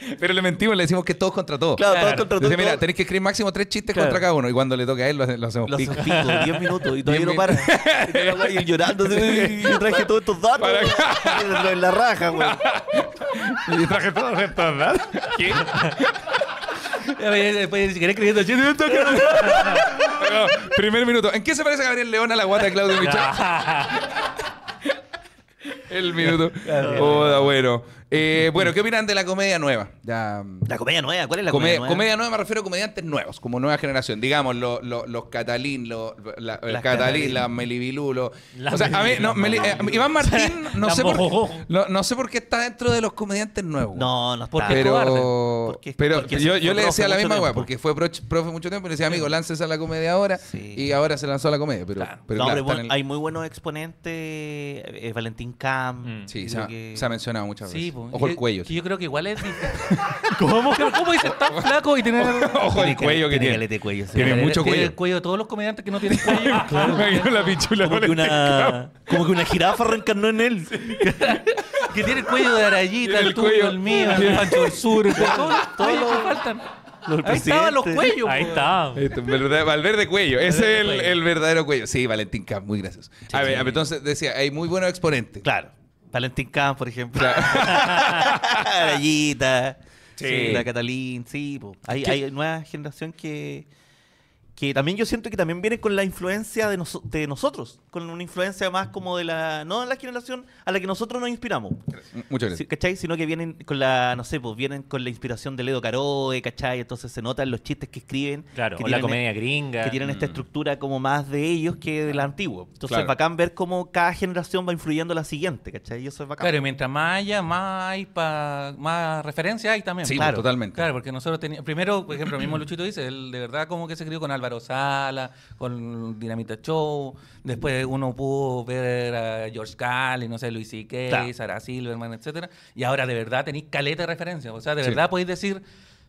(laughs) Pero le mentimos, le decimos que todos contra todos. Claro, todos contra Dice, todos. mira, tenéis que escribir máximo tres chistes Claro. contra cada uno. Y cuando le toca a él, lo, lo hacemos Lo pico. hacemos pico, 10 (laughs) minutos y todavía no para. Y llorando, y (laughs) yo traje todos estos datos. Para En la raja, güey. Y traje todos estos datos. ¿Qué? Después, si querés escribiendo chiste, no toca. No, primer minuto. ¿En qué se parece Gabriel León a la guata de Claudio Michel? El minuto. Oh, da bueno. Eh, bueno, ¿qué opinan de la comedia nueva? Ya. La comedia nueva, ¿cuál es la Comedia, comedia, nueva? comedia nueva me refiero a comediantes nuevos, como nueva generación. Digamos, lo- lo- los Catalín, lo- la, el Las Catalín, Catalín. la Melibilú. lo- o sea, a mí, no, Meli- eh, Iván Martín, (laughs) no sé, por, no, no sé por qué está dentro de los comediantes nuevos. No, no está. Porque- pero, cobarde. Porque- pero porque yo, yo le decía profe la misma weá, porque fue pro- profe mucho tiempo y le decía, amigo, láncese a la comedia ahora. Sí. Y ahora se lanzó a la comedia. Pero, Claro. pero No, claro, pero está bueno, en el- hay muy buenos exponentes. eh, Valentín Cam. Mm. Sí, que- se ha mencionado muchas veces. Sí, po. Ojo el cuello. Que yo creo que igual es. (laughs) ¿Cómo? (laughs) ¿Cómo dices tan flaco y tener... Ojo el Tiene cuello que tiene. cuello. Tiene mucho Tiene cuello. el cuello de todos los comediantes que no tienen cuello. (laughs) Me imagino la pichula Como que, una, como que una jirafa reencarnó en él. que tiene el cuello de arayita, Tiene el, el tuyo, cuello. el mío, el Pancho del Sur. Todos los cuellos que faltan. Los Ahí estaban los cuellos. Ahí está. Valverde Cuello, ese es el, verdadero cuello. Sí, Valentín Camp, muy gracioso. a ver, a ver, entonces decía, hay muy buenos exponentes. Claro. Valentín Cam, por ejemplo. Arayita. (laughs) Sí. La Catalín, sí. po. Hay, hay nueva generación que, que también yo siento que también viene con la influencia de, noso- de nosotros. Con una influencia más como de la... No de la generación a la que nosotros nos inspiramos. Muchas Sí, gracias. ¿Cachai? Sino que vienen con la, no sé, pues vienen con la inspiración de Ledo Caroe, ¿cachai? Entonces se notan los chistes que escriben. Claro, que o la tienen- comedia gringa. que tienen esta Mm. estructura como más de ellos que de la antigua. Entonces Claro. es bacán ver cómo cada generación va influyendo a la siguiente, ¿cachai? Y eso es bacán. Claro, y mientras más haya, más hay pa- más referencia hay también. Sí, Claro. totalmente. Claro, porque nosotros teníamos. Primero, por ejemplo, el mismo Luchito dice, él de verdad como que se crió con Álvaro Álvaro Sala, con Dinamita Show. Después uno pudo ver a George Carlin, no sé, Luis C.K., Claro. Sarah Silverman, etcétera. Y ahora de verdad tenéis caleta de referencia. O sea, de verdad podéis decir,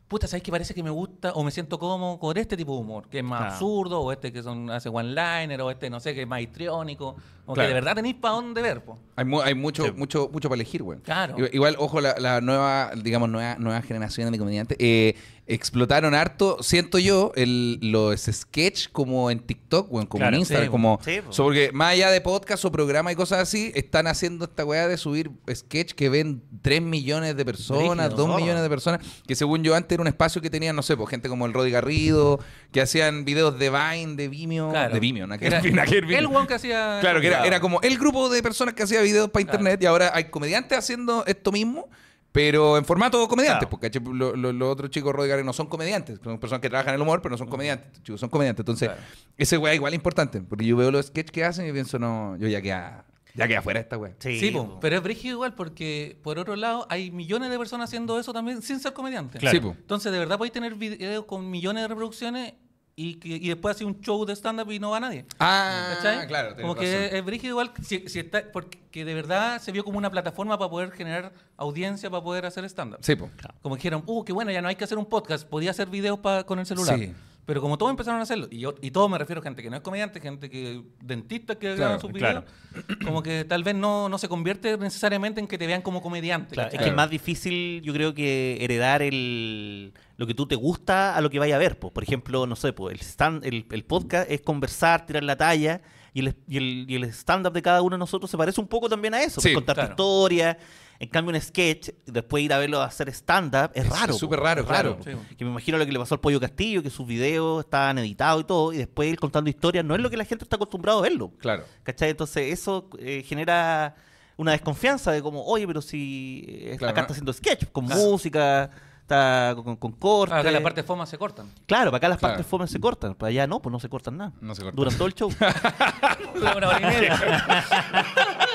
puta, ¿sabéis que parece que me gusta o me siento cómodo con este tipo de humor? Que es más Claro. absurdo, o este que son, hace one-liner, o este, no sé, que es más histriónico. O Claro. que de verdad tenéis para dónde ver, po. Hay, mu- hay mucho, mucho, mucho para elegir, güey. Claro. Igual, igual, ojo, la, la nueva, digamos, nueva, nueva generación de comediantes eh, explotaron harto, siento yo, el, los sketch como en TikTok, güey, como Claro, en Instagram, sí, como... Sí, so, porque más allá de podcast o programa y cosas así, están haciendo esta weá de subir sketch que ven 3 millones de personas, Brígido, 2 zorra. millones de personas, que según yo antes era un espacio que tenían, no sé, pues gente como el Roddy Garrido, que hacían videos de Vine, de Vimeo, Claro. de Vimeo, nada que Era (laughs) Vimeo. el one que hacía... Claro, que era, era como el grupo de personas que hacía videos para internet y ahora hay comediantes haciendo esto mismo, pero en formato comediantes, Claro. porque ¿cachai? Lo- lo- los otros chicos Rodríguez no son comediantes, son personas que trabajan en el humor, pero no son comediantes, chicos son comediantes. Entonces, Claro. ese weá igual es importante, porque yo veo los sketches que hacen y pienso, no, yo ya queda, ya queda fuera esta weá. Sí, Sí, po, po. pero es brígido igual porque, por otro lado, hay millones de personas haciendo eso también sin ser comediantes. Claro. Sí. Entonces, de verdad podéis tener videos con millones de reproducciones y, que, y después hacer un show de stand-up y no va nadie. Ah, ¿Cachai? claro, Como que es, es brígido igual si, si está, porque de verdad se vio como una plataforma para poder generar audiencia para poder hacer stand-up. Sí, po. Como que dijeron, uh, qué bueno, ya no hay que hacer un podcast, podía hacer videos pa- con el celular. Sí. Pero como todos empezaron a hacerlo, y, yo, y todo me refiero a gente que no es comediante, gente que dentistas que Claro, graban sus videos, claro. como que tal vez no, no se convierte necesariamente en que te vean como comediante. Claro. Es que es más difícil, yo creo que heredar el lo que tú te gusta a lo que vaya a ver. po. Por ejemplo, no sé, po, el, stand, el, el podcast es conversar, tirar la talla. Y el, y el, y el stand-up de cada uno de nosotros se parece un poco también a eso. Sí, pues, contar claro. tu historia. En cambio, un sketch, después ir a verlo hacer stand-up, es Es raro. súper po, raro, es claro. Sí. Que me imagino lo que le pasó al Pollo Castillo, que sus videos estaban editados y todo, y después ir contando historias no es lo que la gente está acostumbrado a verlo. Claro. ¿Cachai? Entonces eso eh, genera una desconfianza de como, oye, pero si eh, Claro, acá ¿no? está haciendo sketch, con Claro. música, está con, con corte. Acá la parte de foma se cortan. Claro, para acá las Claro. partes fome se cortan, para allá no, pues no se cortan nada. No se cortan. Duran todo el show. (laughs) Una hora y media. (laughs)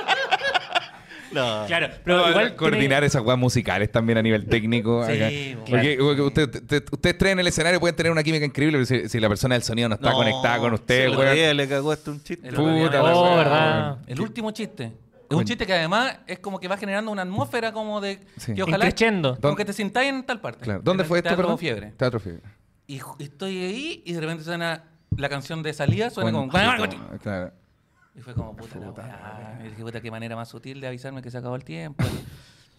No. Claro, pero No, igual coordinar tiene- esas weas musicales también a nivel técnico. Sí, acá. claro. Porque, porque usted- usted- ustedes tres en el escenario pueden tener una química increíble, pero si, si la persona del sonido no está No, conectada con sí, usted, weón. día le cagó hasta un chiste. Puta Oh, verdad. weón. El último chiste. Es un chiste que además es como que va generando una atmósfera como de... Sí. Que ojalá... Increciendo. Como ¿Dónde- que te sintáis en tal parte. Claro. ¿Dónde En fue esto, Teatro perdón? Fiebre. Teatro Fiebre. Y estoy ahí y de repente suena la canción de salida, suena Bueno, como... claro. Y fue como, puta, la weá. Y dije, puta, qué manera más sutil de avisarme que se acabó el tiempo.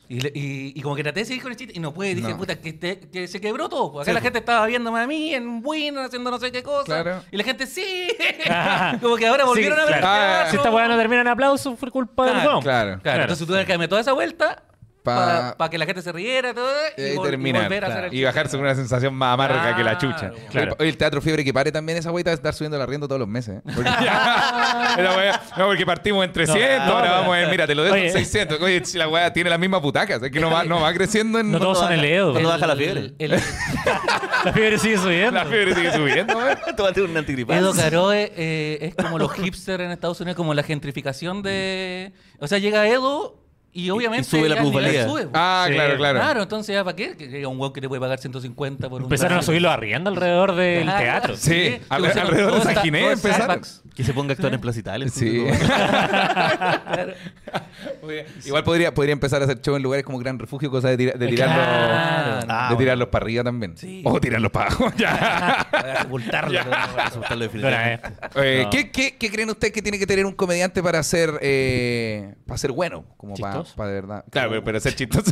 Y, le- y- y como que traté de seguir con el chiste y no pude. Dije, No. puta, que, te- que se quebró todo. Acá Sí, la po. gente estaba viéndome a mí en Win haciendo no sé qué cosa. Claro. Y la gente, sí. Ah. (laughs) como que ahora volvieron Sí, a ver claro. Ah. Si esta weá no termina en aplauso, fue culpa del Claro, weón. Claro. Claro, entonces tuve que darme toda esa vuelta Pa- para que la gente se riera todo, y, Y vol- y terminar. volver a hacer el Y chiste. bajarse con una sensación más amarga que la Claro, chucha. claro. Oye, el Teatro Fiebre que pare también esa weita de estar subiendo el arriendo todos los meses. ¿eh? Porque, (laughs) Esa wea- no, porque partimos en 300, no, ahora vamos en, mira, te lo dejo en Oye. 600. Oye, si la weá tiene las mismas butacas, es que no va, no va creciendo en... No todos son el Edo. ¿Cuándo El- baja la fiebre? el- La fiebre sigue subiendo. La fiebre sigue subiendo, weón. (laughs) Tómate un antigripal. Edo Caroe eh, es como los hipsters en Estados Unidos, como la gentrificación de... O sea, llega Edo y obviamente... sube la plusvalía. sube. Ah, Sí. claro, claro. Claro, entonces ya para qué? Que un weón que te puede pagar 150 por un... Empezaron a subir los arriendos alrededor del Claro. teatro. Sí, al- alrededor de San Ginés empezaron. Que se ponga a actuar en Plaza Italia. Sí. (laughs) Igual podría, podría empezar a hacer show en lugares como Gran Refugio, cosa de, tira- de tirarlos Claro. Ah, de bueno. tirarlos para arriba también. Sí. O tirarlos para abajo. ya. Para sepultarlo. Para era definitivamente. (laughs) Eh, No. ¿qué, qué, qué creen ustedes que tiene que tener un comediante para ser eh, para ser bueno? Como para, ¿Chistoso? para de verdad. Claro, pero, pero ser (laughs) chistoso.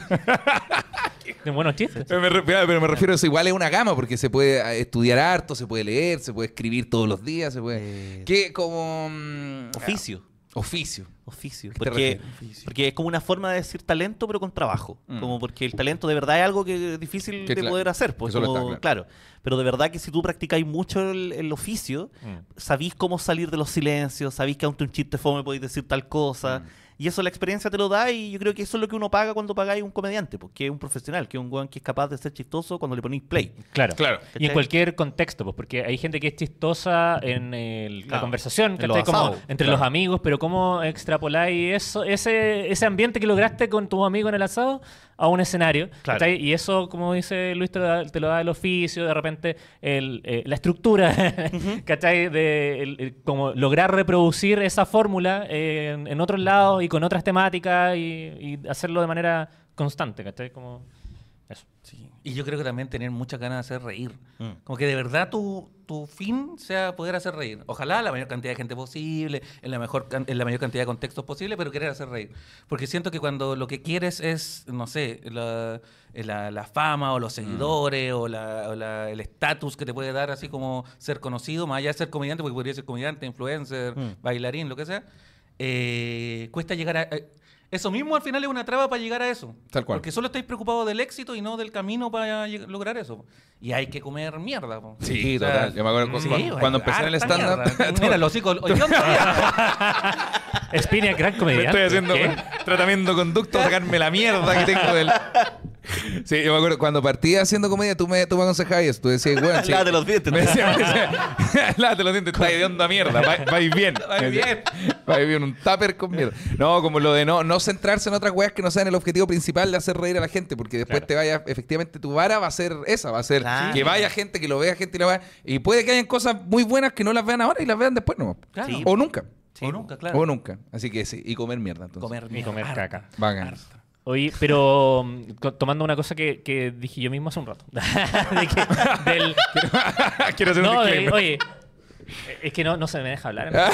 De buenos chistes. pero, me, re- pero me refiero a eso, igual es una gama, porque se puede eh, estudiar harto, se puede leer, se puede escribir todos los días, se puede. Eh, ¿Qué como. mm, Oficio. Oficio. Oficio. qué te Porque, porque es como una forma de decir talento, pero con trabajo. Mm. Como porque el talento de verdad es algo que es difícil Que de poder hacer. Pues, como- claro. claro. Pero de verdad que si tú practicáis mucho el, el oficio, sabéis cómo salir de los silencios, sabéis que ante un chiste fome podéis decir tal cosa. Mm. Y eso la experiencia te lo da y yo creo que eso es lo que uno paga cuando pagáis un comediante, porque es un profesional, que es un weón que es capaz de ser chistoso cuando le ponéis play. Claro. Claro. Y en cualquier contexto, pues, porque hay gente que es chistosa en el- la conversación, En ¿cachai? los Como asados, entre claro. los amigos, pero cómo extrapoláis eso, ese, ese ambiente que lograste con tus amigos en el asado a un escenario. Claro. ¿cachai? Y eso, como dice Luis, te lo da, te lo da el oficio, de repente el, eh, la estructura, (laughs) ¿cachai? De el- el- como lograr reproducir esa fórmula eh, en, en otros lados y con otras temáticas y, y hacerlo de manera constante, ¿cachai? Como eso. Sí. Y yo creo que también tener muchas ganas de hacer reír. Mm. Como que de verdad tu, tu fin sea poder hacer reír. Ojalá la mayor cantidad de gente posible, en la, mejor, en la mayor cantidad de contextos posible, pero querer hacer reír. Porque siento que cuando lo que quieres es, no sé, la, la- la fama o los seguidores o, la- o la- el estatus que te puede dar así como ser conocido, más allá de ser comediante, porque podría ser comediante, influencer, Mm. bailarín, lo que sea, eh, cuesta llegar a... eh, eso mismo al final es una traba para llegar a eso. Tal cual. Porque solo estáis preocupados del éxito y no del camino para lograr eso. Y hay que comer mierda. po. Sí, O sea, total. Yo me acuerdo cu- sí, cu- hay cuando empecé en el stand-up. (laughs) Mira, los hocico hoyón Spinny es gran Me comediante. estoy haciendo tratamiento conducto, sacarme la mierda que tengo del. (laughs) Sí, yo me acuerdo, cuando partí haciendo comedia, tú me, tú me aconsejabas eso. Tú decías, bueno, sí. (laughs) Lávate los dientes. Me decía, me decía, (laughs) lávate los dientes, estás de onda mierda. va- Vais bien. Vais bien. Vais bien, un tupper con mierda. No, como lo de no, no centrarse en otras weas que no sean el objetivo principal de hacer reír a la gente, porque después Claro. te vaya, efectivamente, tu vara va a ser esa, va a ser Claro. que vaya gente, que lo vea gente y lo vea. Y puede que hayan cosas muy buenas que no las vean ahora y las vean después, no. Claro. Sí. O nunca. o nunca, claro. O nunca. Así que sí, y comer mierda. Entonces. Comer Y mierda. comer Harta. caca. Bacán. Oye, pero mm, tomando una cosa que, que dije yo mismo hace un rato. (laughs) De que- del, (laughs) Quiero hacer un no, de- oye, es que no, no se me deja hablar. Ah.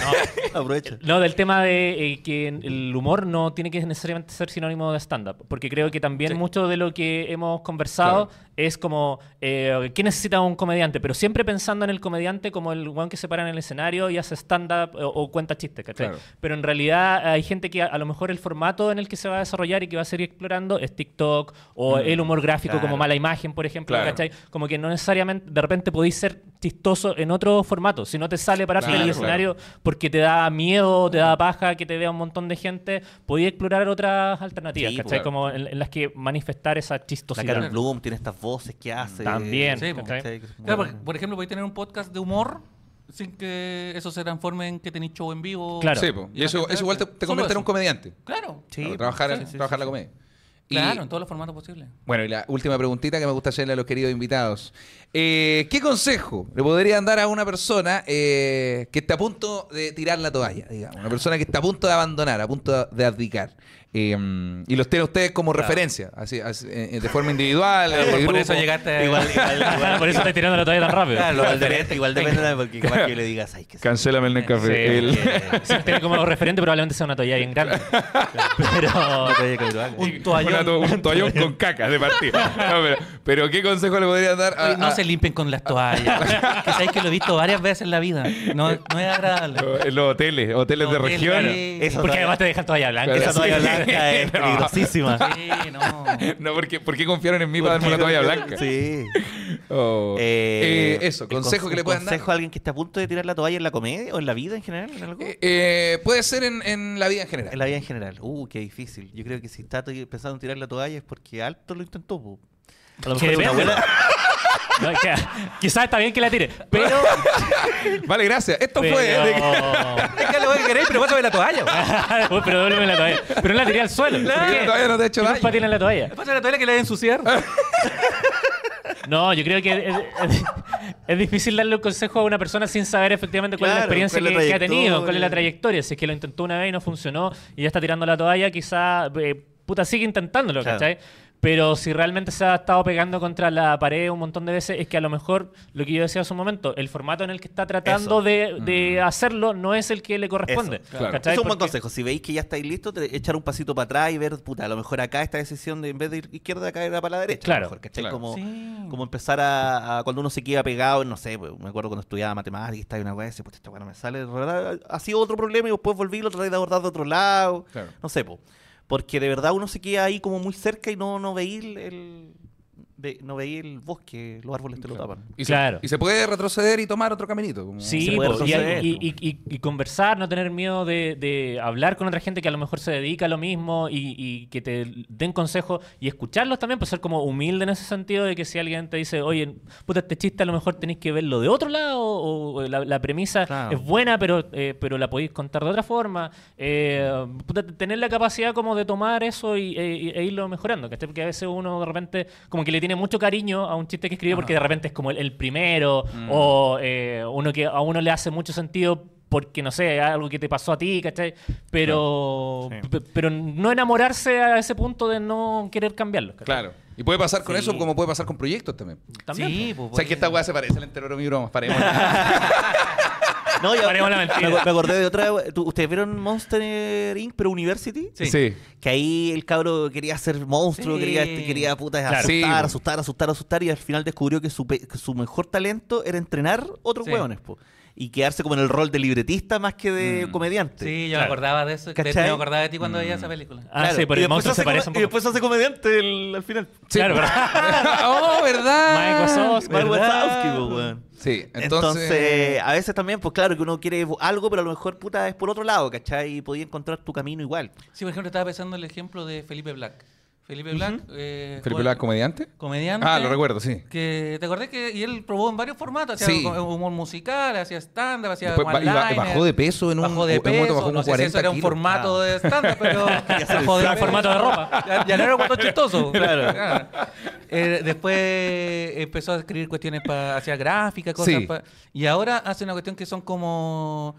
No. (laughs) Aprovecha. No, del tema de eh, que el humor no tiene que necesariamente ser sinónimo de stand-up, porque creo que también Sí. mucho de lo que hemos conversado es como, eh, ¿qué necesita un comediante? Pero siempre pensando en el comediante como el one que se para en el escenario y hace stand-up o, o cuenta chistes, ¿cachai? Claro. Pero en realidad hay gente que a, a lo mejor el formato en el que se va a desarrollar y que va a seguir explorando es TikTok o el humor gráfico claro. como mala imagen, por ejemplo, Claro. ¿cachai? Como que no necesariamente, de repente podéis ser chistoso en otro formato. Si no te sale pararte en el escenario porque te da miedo, te da paja que te vea un montón de gente, podía explorar otras alternativas, Sí, ¿cachai? Como en, en las que manifestar esa La chistosidad. Carol Bloom tiene estas voces que hace. También, por, por ejemplo, podéis tener un podcast de humor sin que eso se transforme en que tenéis show en vivo. Claro. Sí, po. y la eso, igual te, te convierte en un comediante. Claro. Sí, Claro, trabajar, sí, sí, trabajar sí, la comedia. Y- Claro, en todos los formatos posibles. Bueno, y la última preguntita que me gusta hacerle a los queridos invitados. Eh, ¿Qué consejo le podrían dar a una persona eh, que está a punto de tirar la toalla, digamos? Una persona que está a punto de abandonar, a punto de abdicar. Eh, y los tiene ustedes como referencia, así, así, eh, de forma individual. Claro, por, eso llegaste a... Igual, igual, (laughs) igual. Por eso estoy tirando la toalla tan rápido. Claro, (laughs) igual, depende, igual depende de- porque capaz que le digas, ay, que sí. Cancélame el Sí. El- porque si tiene como referente probablemente sea una toalla bien grande. (laughs) Pero... Un toallón. Una to- un toallón con caca de partida. No, pero, pero ¿qué consejo le podrían dar a, no a- se limpien con las toallas. (laughs) que sabéis que lo he visto varias veces en la vida. No, no es agradable. en los hoteles, hoteles de Hotel, región? claro. Porque además te dejan toalla blanca. Esa sí. toalla blanca es peligrosísima. (laughs) Sí, no. No, porque, ¿por qué confiaron en mí para darme una toalla blanca? Sí. Oh. Eh, Eh, eso, el consejo conse- que le puedan dar. consejo a alguien que está a punto de tirar la toalla en la comedia o en la vida en general? ¿En, algo? Eh, eh, puede ser en, en la vida en general. En la vida en general. Uh, qué difícil. Yo creo que si está to- pensando en tirar la toalla es porque alto lo intentó. po. A lo Que mejor su depende. abuela- (laughs) No, es que- quizás está bien que la tire, pero... (laughs) Vale, gracias. Esto pero... fue. de- Es (laughs) que lo que queréis, pero pásame la toalla. Uy, (laughs) pero la toalla. Pero no la tiré al suelo. ¿Por Porque qué? todavía no te he hecho ¿Qué daño. culpa tiene la toalla? Pásame la toalla que le voy a ensuciar. No, yo creo que es, es- es difícil darle un consejo a una persona sin saber efectivamente cuál es la Claro, experiencia cuál es la que, que ha tenido, cuál es la trayectoria. trayectoria. Si es que lo intentó una vez y no funcionó y ya está tirando la toalla, quizá, eh, puta, sigue intentándolo, Claro. ¿cachai? Pero si realmente se ha estado pegando contra la pared un montón de veces, es que a lo mejor, lo que yo decía hace un momento, el formato en el que está tratando Eso. de, de hacerlo no es el que le corresponde. Eso, claro. Es un buen Porque- consejo. Si veis que ya estáis listos, echar un pasito para atrás y ver, puta, a lo mejor acá esta decisión de en vez de ir izquierda caer para la derecha. a lo Claro, mejor, ¿cachai? claro. Como, Sí. como empezar a, a- Cuando uno se queda pegado, no sé, pues, me acuerdo cuando estudiaba matemáticas y una weá, decía, puta, esta weá no me sale. Ha sido otro problema y después volví, lo traté de abordar de otro lado. Claro. No sé, po. Porque de verdad uno se queda ahí como muy cerca y no, no el, el- ve- no veía el bosque, los árboles te lo tapan. Y, Claro. se, y se puede retroceder y tomar otro caminito. como- Sí, Se puede po, y, y- y- y- y conversar, no tener miedo de, de hablar con otra gente que a lo mejor se dedica a lo mismo y, y que te den consejos y escucharlos también, pues ser como humilde en ese sentido de que si alguien te dice, oye, puta, este chiste a lo mejor tenéis que verlo de otro lado o, o la, la premisa Claro. es buena, pero, eh, pero la podéis contar de otra forma. Eh, puta, tener la capacidad como de tomar eso y, e, e irlo mejorando, ¿cachai? Porque a veces uno de repente como que le tiene mucho cariño a un chiste que escribió porque de repente es como el, el primero o eh, uno que a uno le hace mucho sentido porque, no sé, algo que te pasó a ti, ¿cachai? Pero, Sí. pero no enamorarse a ese punto de no querer cambiarlo. ¿cachai? Claro. Y puede pasar con Sí. eso como puede pasar con proyectos también. También, Sí, pues. O sea, que esta weá se parece al entero mi broma. Paremos. (laughs) No, Paremos la (laughs) me, mentira. ac- me acordé de otra. ¿tú- ¿Ustedes vieron Monster Inc. pero University? Sí. Que ahí el cabro quería ser monstruo, Sí. quería, este, quería puta, Claro. asustar, Sí, asustar, asustar, asustar, y al final descubrió que su, pe- que su mejor talento era entrenar otros Sí. hueones, po. Y quedarse como en el rol de libretista más que de Mm. comediante. Sí, yo Claro. me acordaba de eso. ¿Cachai? me acordaba de ti cuando veía esa película. Ah, Claro. sí, pero y el después monstruo se hace parece un Y poco. después hace comediante el- al final. Claro, ¿verdad? (laughs) ¡Oh, verdad! Mike Wazowski, Mike po, weón. Sí, Entonces, entonces... a veces también, pues claro, que uno quiere algo, pero a lo mejor, puta, es por otro lado, ¿cachai? Y podía encontrar tu camino igual. Sí, por ejemplo, estaba pensando en el ejemplo de Felipe Black. Felipe Black. eh, ¿Felipe Black, comediante? Comediante. Ah, lo recuerdo, sí. Que, ¿Te acordás que y él probó en varios formatos? Hacía Sí. humor musical, hacía stand-up, hacía Después y ba- bajó de peso en un- Bajó de en un momento peso, bajó como no sé si 40 eso era un kilos. formato Ah. de stand-up, pero (laughs) bajó peso. formato de ropa. Ya, ya no era un cuento chistoso. (laughs) Claro. Eh, después empezó a escribir cuestiones para hacia gráfica, cosas Sí. pa- y ahora hace una cuestión que son como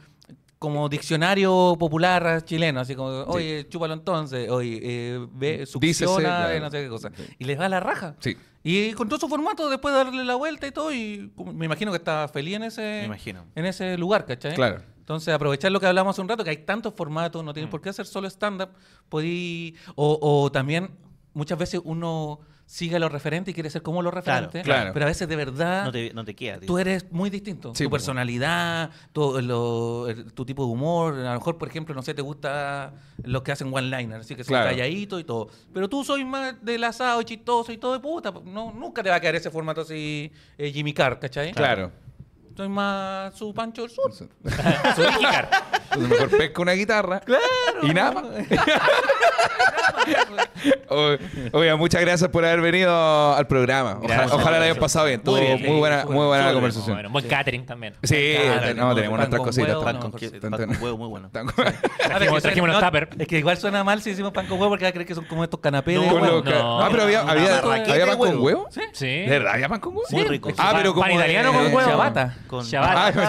como diccionario popular chileno, así como, oye, chúpalo entonces, oye, eh, ve, succiona, claro. eh, no sé qué cosa. Y les va la raja. Sí. Y encontró su formato después de darle la vuelta y todo, y me imagino que estaba feliz en ese, Me imagino. en ese lugar, ¿cachai? Claro. Entonces, aprovechar lo que hablamos hace un rato, que hay tantos formatos, no tienes por qué hacer solo stand-up, podí... O, o también, muchas veces uno sigue a los referentes y quiere ser como los referentes, claro. pero a veces de verdad No te, no te queda, tío. tú eres muy distinto. Sí, tu po. personalidad, tu, lo- el- tu tipo de humor. A lo mejor, por ejemplo, no sé, te gusta los que hacen one-liner, así que son Claro. calladitos y todo. Pero tú soy más del asado y chistoso y todo de puta. No, nunca te va a quedar ese formato así eh, Jimmy Carr, ¿cachai? Claro. Soy más su Pancho del Sur. Su Ricky Carr. Entonces mejor pesca una guitarra. Claro. Y nada más. Oiga, muchas gracias por haber venido al programa. Ojalá, Gracias. ojalá la hayan pasado bien. Tuvo Muy muy, buena, muy buena súper conversación. Bueno, buen catering también. Sí, Claro, no, pan tenemos nuestras cositas. pan con huevo muy bueno. Ah, Trajimos- unos tupper. Es que igual suena mal si decimos pan con huevo porque va a creer que son como estos canapés de huevo. lo que- no, ah, pero había, una había, barraqueta ¿había de pan con huevo. ¿Sí? ¿De verdad había pan con huevo? Muy rico. Ah, pero Pan como italiano con huevo. Ciabatta. Con Ciabatta. Ah, con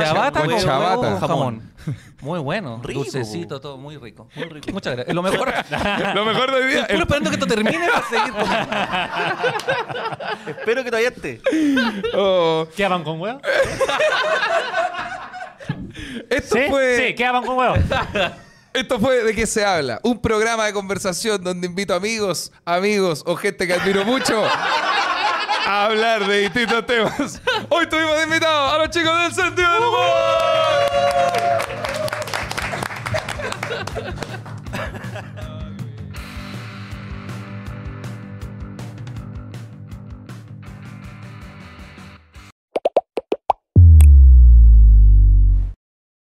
con ciabatta. huevo, jamón. Muy bueno. Rico. Dulcecito, todo muy rico. Muy rico. Muchas gracias. Lo mejor. (laughs) Lo mejor de hoy día. (laughs) Estoy esperando que esto termine para seguir. (laughs) Espero que todavía esté. Oh, ¿Queda pan con huevo? esto ¿Sí? fue. Sí, queda pan con huevo. Esto fue De qué se habla, un programa de conversación donde invito amigos, amigos o gente que admiro mucho a hablar de distintos temas. Hoy tuvimos invitados a los chicos del sentido del humor.